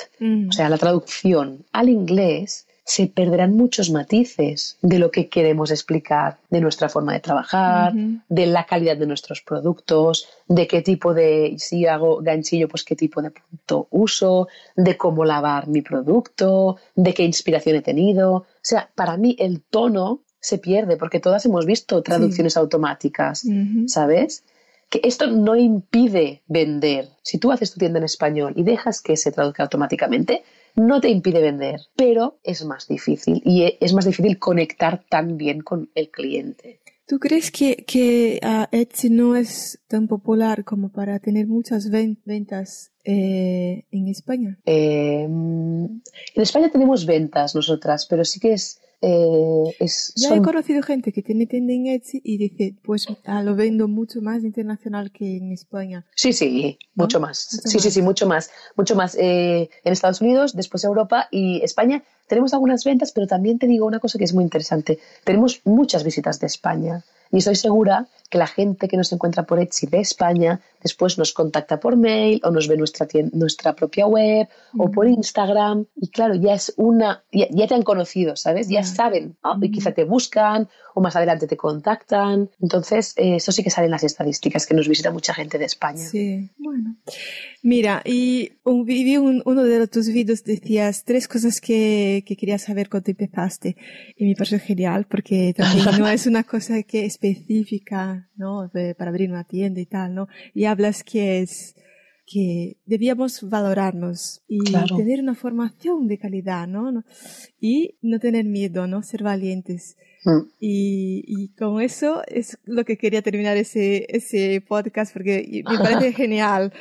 o sea, la traducción al inglés, se perderán muchos matices de lo que queremos explicar, de nuestra forma de trabajar, de la calidad de nuestros productos, de qué tipo de, si hago ganchillo, pues qué tipo de producto uso, de cómo lavar mi producto, de qué inspiración he tenido. O sea, para mí el tono se pierde porque todas hemos visto traducciones automáticas. ¿sabes? Que esto no impide vender. Si tú haces tu tienda en español y dejas que se traduzca automáticamente, no te impide vender, pero es más difícil y e- es más difícil conectar tan bien con el cliente. ¿Tú crees que, que ah, Etsy no es tan popular como para tener muchas ven- ventas eh, en España? Eh, en España tenemos ventas nosotras, pero sí que es... eh, es Ya son- he conocido gente que tiene tienda en Etsy y dice, pues ah, lo vendo mucho más internacional que en España. Sí, sí, ¿No? mucho más. Mucho sí, sí, sí, mucho más. Mucho más. Eh, en Estados Unidos, después Europa y España tenemos algunas ventas, pero también te digo una cosa que es muy interesante. Tenemos muchas visitas de España y estoy segura que la gente que nos encuentra por Etsy de España después nos contacta por mail o nos ve nuestra, nuestra propia web o por Instagram y claro, ya es una, ya, ya te han conocido, ¿sabes? Ya Ya. saben ah, y quizá te buscan o más adelante te contactan. Entonces, eh, eso sí que sale en las estadísticas, que nos visita mucha gente de España. Sí, bueno. Mira, y un, vi un- uno de tus vídeos decías tres cosas que, que querías saber cuando empezaste. Y me pareció genial porque también no es una cosa que específica, ¿no? De- para abrir una tienda y tal, ¿no? Y hablas que es que debíamos valorarnos y Claro. tener una formación de calidad. ¿no? Y no tener miedo, ¿no? Ser valientes. Mm. Y, y con eso es lo que quería terminar ese, ese podcast porque me parece [laughs] genial.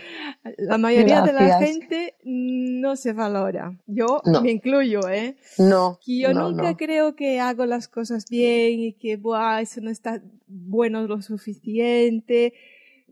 La mayoría de la Gracias. gente no se valora. Yo No. me incluyo, ¿eh? No, Y yo no, nunca no. creo que hago las cosas bien y que, Buah, eso no está bueno lo suficiente,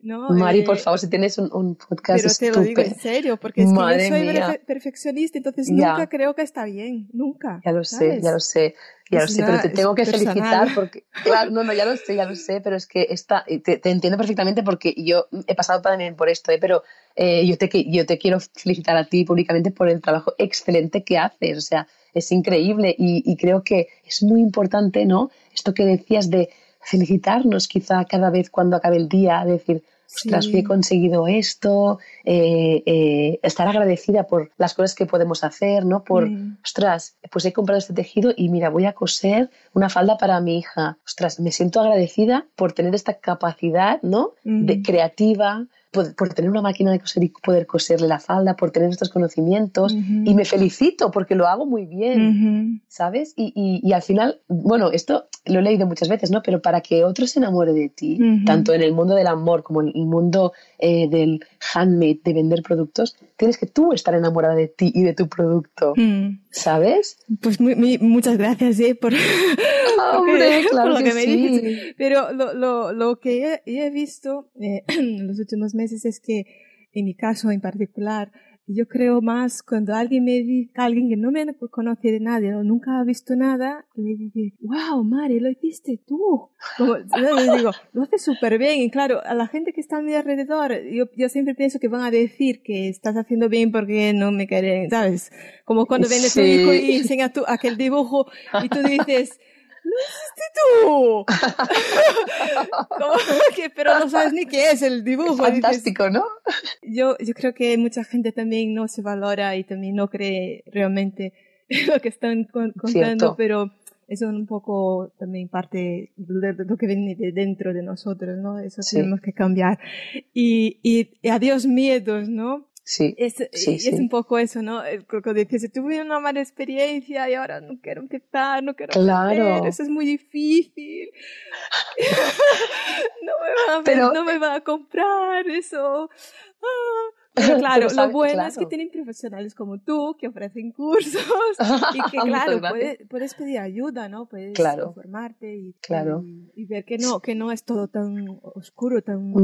¿no? Mari, Eh, por favor, si tienes un, un podcast pero te lo digo en serio, porque es que yo soy mía. perfeccionista, entonces Ya. nunca creo que está bien, nunca. Ya lo sé, ya lo sé, ya lo sé, pero te tengo que personal. felicitar porque, claro, no, no, ya lo sé, ya lo sé, pero es que esta, te, te entiendo perfectamente porque yo he pasado también por esto, ¿eh? pero eh, yo, te, yo te quiero felicitar a ti públicamente por el trabajo excelente que haces, o sea, es increíble y, y creo que es muy importante, ¿no? Esto que decías de felicitarnos quizá cada vez cuando acabe el día, decir, ostras, Sí. he conseguido esto, eh, eh, estar agradecida por las cosas que podemos hacer, ¿no? Por, Mm. ostras, pues he comprado este tejido y mira, voy a coser una falda para mi hija. Ostras, me siento agradecida por tener esta capacidad, ¿no? De creativa, por, por tener una máquina de coser y poder coserle la falda, por tener estos conocimientos. Y me felicito porque lo hago muy bien. ¿Sabes? Y, y- y al final, bueno, esto lo he leído muchas veces, ¿no? Pero para que otro se enamore de ti, tanto en el mundo del amor como en el mundo eh, del handmade, de vender productos, tienes que tú estar enamorada de ti y de tu producto, Mm. ¿sabes? Pues muy, muy- muchas gracias eh, por, Hombre, [laughs] claro que, sí. Pero lo, lo, lo que he, he visto eh, [clears throat] en los últimos meses es que, en mi caso en particular, yo creo más cuando alguien me dice, alguien que no me conoce de nadie o nunca ha visto nada, me dice, wow, Mari, lo hiciste tú. Como, yo digo, lo haces súper bien. Y claro, a la gente que está a mi alrededor, yo, yo siempre pienso que van a decir que estás haciendo bien porque no me quieren, ¿sabes? Como cuando viene tu hijo y enseña aquel dibujo y tú dices, ¡Lo hiciste tú! [laughs] que, pero no sabes ni qué es el dibujo. fantástico, ¿no? Yo, yo creo que mucha gente también no se valora y también no cree realmente [laughs] lo que están contando, pero eso es un poco también parte de lo que viene de dentro de nosotros, ¿no? Eso tenemos que cambiar. Y, y adiós miedos, ¿no? Sí, es, es un poco eso, ¿no? Cuando dices, tuve una mala experiencia y ahora no quiero empezar, no quiero claro. eso es muy difícil. [laughs] no, me va a, Pero, no me va a comprar eso. Ah. Pero [laughs] claro, lo bueno es que tienen profesionales como tú que ofrecen cursos [laughs] y que claro, puedes, puedes, pedir ayuda, ¿no? Puedes informarte y, claro. y, ver que no, que no es todo tan oscuro, tan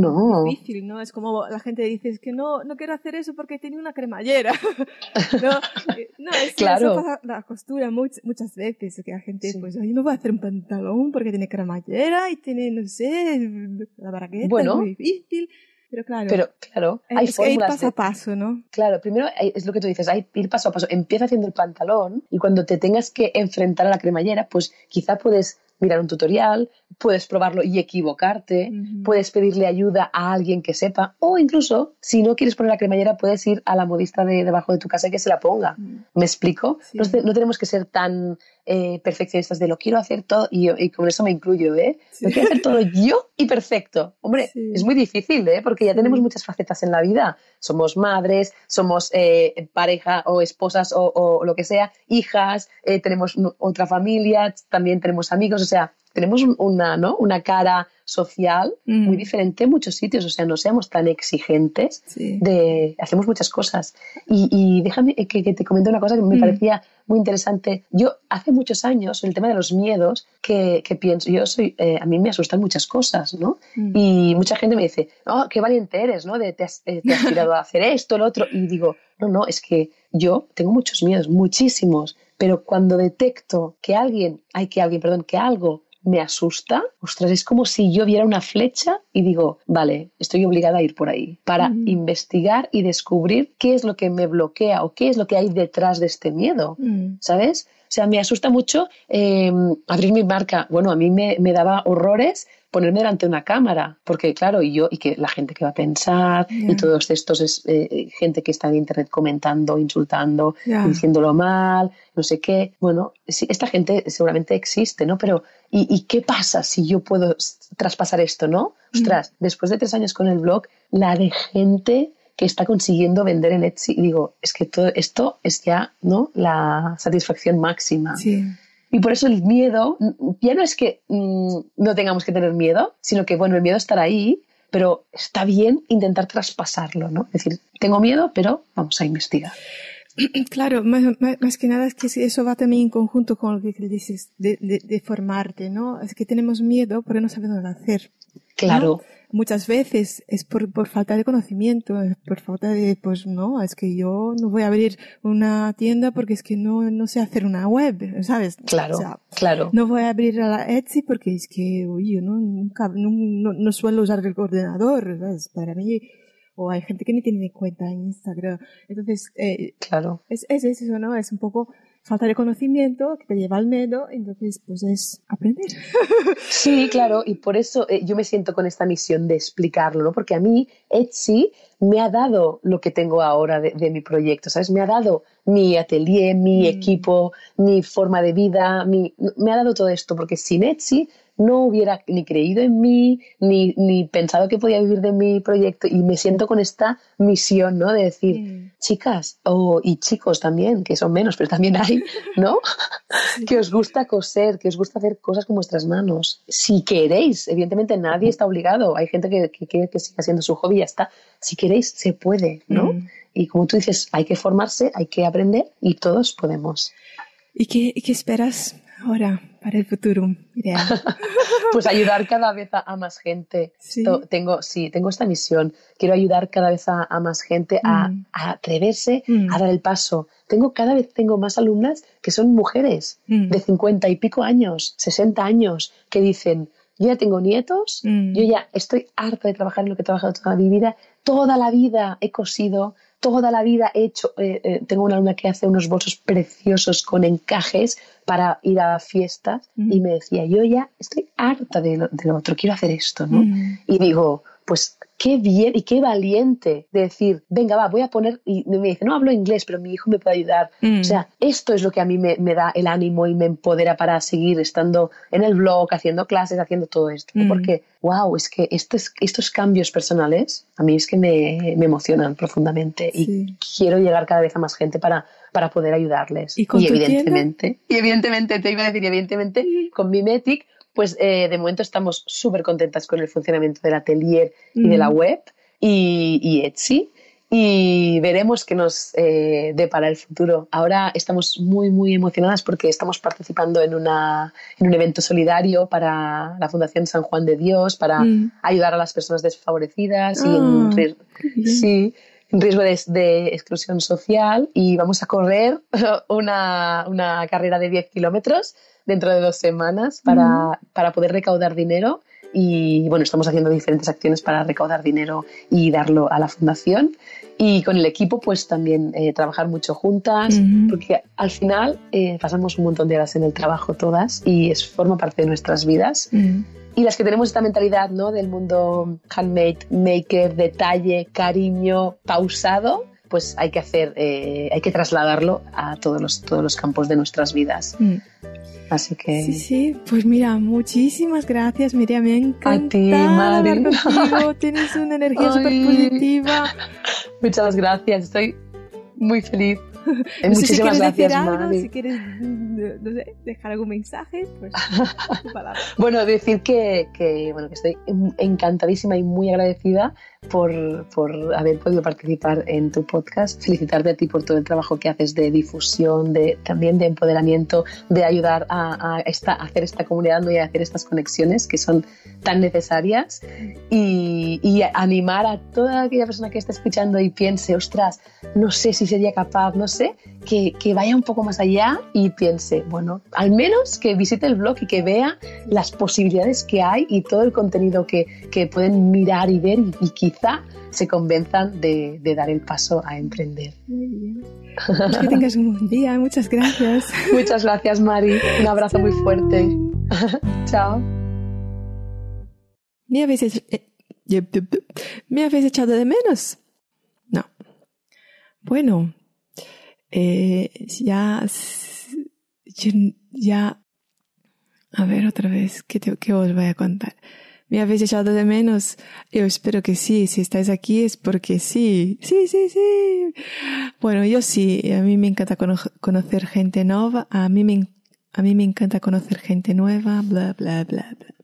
difícil, ¿no? Es como la gente dice, es que no, no quiero hacer eso porque tenía una cremallera. [laughs] ¿no? Eh, no, es claro. eso pasa la costura muchas, muchas veces, que la gente, pues, yo no voy a hacer un pantalón porque tiene cremallera y tiene, no sé, la baraqueta bueno, es muy difícil. Pero claro, pero, claro hay es ir paso a paso, ¿no? Claro, primero es lo que tú dices, hay ir paso a paso. Empieza haciendo el pantalón y cuando te tengas que enfrentar a la cremallera, pues quizá puedes mirar un tutorial, puedes probarlo y equivocarte, puedes pedirle ayuda a alguien que sepa, o incluso, si no quieres poner la cremallera, puedes ir a la modista de debajo de tu casa y que se la ponga. ¿Me explico? No, tenemos que ser tan eh, perfeccionistas de lo quiero hacer todo, y, y con eso me incluyo, ¿eh? Lo quiero hacer todo [laughs] yo y perfecto. Hombre, es muy difícil, ¿eh? Porque ya tenemos muchas facetas en la vida. Somos madres, somos eh, pareja o esposas o, o, lo que sea, hijas, eh, tenemos otra familia, también tenemos amigos, sea, tenemos una, ¿no? una cara social muy mm. diferente en muchos sitios, o sea, no seamos tan exigentes, de, hacemos muchas cosas. Y, déjame que, te comente una cosa que me mm. parecía muy interesante. Yo hace muchos años, el tema de los miedos, que, pienso, yo soy, eh, a mí me asustan muchas cosas, ¿no? Mm. Y mucha gente me dice, oh, qué valiente eres, ¿no? De, te, has, eh, te has tirado a [laughs] hacer esto, lo otro. Y digo, no, no, es que yo tengo muchos miedos, muchísimos, pero cuando detecto que alguien, hay que alguien, perdón, que algo me asusta, ostras, es como si yo viera una flecha y digo, vale, estoy obligada a ir por ahí para investigar y descubrir qué es lo que me bloquea o qué es lo que hay detrás de este miedo, mm. ¿sabes? O sea, me asusta mucho em, abrir mi marca. Bueno, a mí me, me daba horrores ponerme delante de una cámara, porque claro, y yo, y que la gente que va a pensar, y todos estos es eh, gente que está en internet comentando, insultando, diciéndolo mal, no sé qué. Bueno, sí, esta gente seguramente existe, ¿no? Pero, ¿y, qué pasa si yo puedo traspasar esto, no? Mm. Ostras, después de tres años con el blog, la de gente que está consiguiendo vender en Etsy, y digo, es que todo esto es ya, ¿no? La satisfacción máxima. Sí. Y por eso el miedo, ya no es que mm, no tengamos que tener miedo, sino que, bueno, el miedo estará ahí, pero está bien intentar traspasarlo, ¿no? Es decir, tengo miedo, pero vamos a investigar. [clears throat] Claro, más, que nada es que eso va también en conjunto con lo que dices de, de, formarte, ¿no? Es que tenemos miedo porque no sabemos hacer. Claro muchas veces es por, por falta de conocimiento, es por falta de, pues no, es que yo no voy a abrir una tienda porque es que no, no sé hacer una web, ¿sabes? Claro, claro. No voy a abrir a la Etsy porque es que, uy, yo no, nunca, no, no, suelo usar el ordenador, ¿sabes? Para mí, o hay gente que ni tiene cuenta en Instagram. Entonces, eh, claro. Es, es eso, ¿no? Es un poco falta de conocimiento que te lleva al miedo, entonces pues es aprender. [laughs] Sí, claro, y por eso eh, yo me siento con esta misión de explicarlo, ¿no? Porque a mí Etsy me ha dado lo que tengo ahora de, mi proyecto, ¿sabes? Me ha dado mi atelier, mi mm. equipo, mi forma de vida, mi, me ha dado todo esto, porque sin Etsy no hubiera ni creído en mí, ni, ni pensado que podía vivir de mi proyecto y me siento con esta misión, ¿no? De decir, chicas, o y chicos también, que son menos, pero también hay, ¿no? que os gusta coser, que os gusta hacer cosas con vuestras manos. Si queréis, evidentemente nadie está obligado, hay gente que, quiere que siga siendo su hobby y ya está. Si queréis, se puede, ¿no? Mm. Y como tú dices, hay que formarse, hay que aprender y todos podemos. ¿Y qué, qué esperas ahora para el futuro, [laughs] pues ayudar cada vez a, más gente. tengo, sí, tengo esta misión. Quiero ayudar cada vez a, más gente a, mm. atreverse mm. a dar el paso. Tengo cada vez tengo más alumnas que son mujeres mm. de 50 y pico años, 60 años, que dicen, yo ya tengo nietos, yo ya estoy harta de trabajar en lo que he trabajado toda mi vida, toda la vida he cosido, toda la vida he hecho, eh, eh, tengo una alumna que hace unos bolsos preciosos con encajes para ir a fiestas y me decía, yo ya estoy harta de lo, otro, quiero hacer esto, ¿no? Y digo, pues qué bien y qué valiente de decir, venga, va, voy a poner, y me dice, no hablo inglés, pero mi hijo me puede ayudar. O sea, esto es lo que a mí me, da el ánimo y me empodera para seguir estando en el blog, haciendo clases, haciendo todo esto. Porque, wow, es que estos, estos cambios personales a mí es que me, me emocionan profundamente y quiero llegar cada vez a más gente para para poder ayudarles. Y, evidentemente, y evidentemente, te iba a decir, evidentemente, con Mimetic pues eh, de momento estamos súper contentas con el funcionamiento del atelier y de la web y, Etsy y veremos qué nos eh, depara el futuro. Ahora estamos muy, muy emocionadas porque estamos participando en, una, en un evento solidario para la Fundación San Juan de Dios, para mm. ayudar a las personas desfavorecidas y en, ah, sí, riesgo de, exclusión social y vamos a correr [laughs] una, una carrera de 10 kilómetros dentro de dos semanas para, para poder recaudar dinero y bueno, estamos haciendo diferentes acciones para recaudar dinero y darlo a la fundación. Y con el equipo, pues también eh, trabajar mucho juntas, porque al final eh, pasamos un montón de horas en el trabajo todas y es, forma parte de nuestras vidas. Y las que tenemos esta mentalidad ¿no? del mundo handmade, maker, detalle, cariño, pausado, pues hay que hacer, eh, hay que trasladarlo a todos los, todos los campos de nuestras vidas. Así que... Sí, sí, pues mira, muchísimas gracias, Miriam, me encanta A ti, Mari. [laughs] tienes una energía súper positiva. Muchas gracias, estoy muy feliz. [laughs] Muchísimas gracias, Si quieres, no sé, dejar algún mensaje, pues [laughs] Bueno, decir que, que, bueno, que estoy encantadísima y muy agradecida por, por, haber podido participar en tu podcast. Felicitarte a ti por todo el trabajo que haces de difusión, de, también de empoderamiento, de ayudar a, a, esta, a hacer esta comunidad y a hacer estas conexiones que son tan necesarias y, y, animar a toda aquella persona que está escuchando y piense, ostras, no sé si sería capaz, no sé, que, que vaya un poco más allá y piense, bueno, al menos que visite el blog y que vea las posibilidades que hay y todo el contenido que, que pueden mirar y ver y, y quizá se convenzan de, de, dar el paso a emprender. Muy bien. Pues que tengas un buen día, muchas gracias. [laughs] Muchas gracias, Mari. Un abrazo muy fuerte. [laughs] Chao. ¿Me habéis, eh, ¿Me habéis echado de menos? No. Bueno, eh, ya, ya, a ver otra vez, ¿qué, te, ¿qué os voy a contar? ¿Me habéis echado de menos? Yo espero que sí. Si estáis aquí es porque sí. Sí, sí, sí. Bueno, yo sí. A mí me encanta conocer gente nueva. A mí me, a mí me encanta conocer gente nueva. Bla, bla, bla, bla.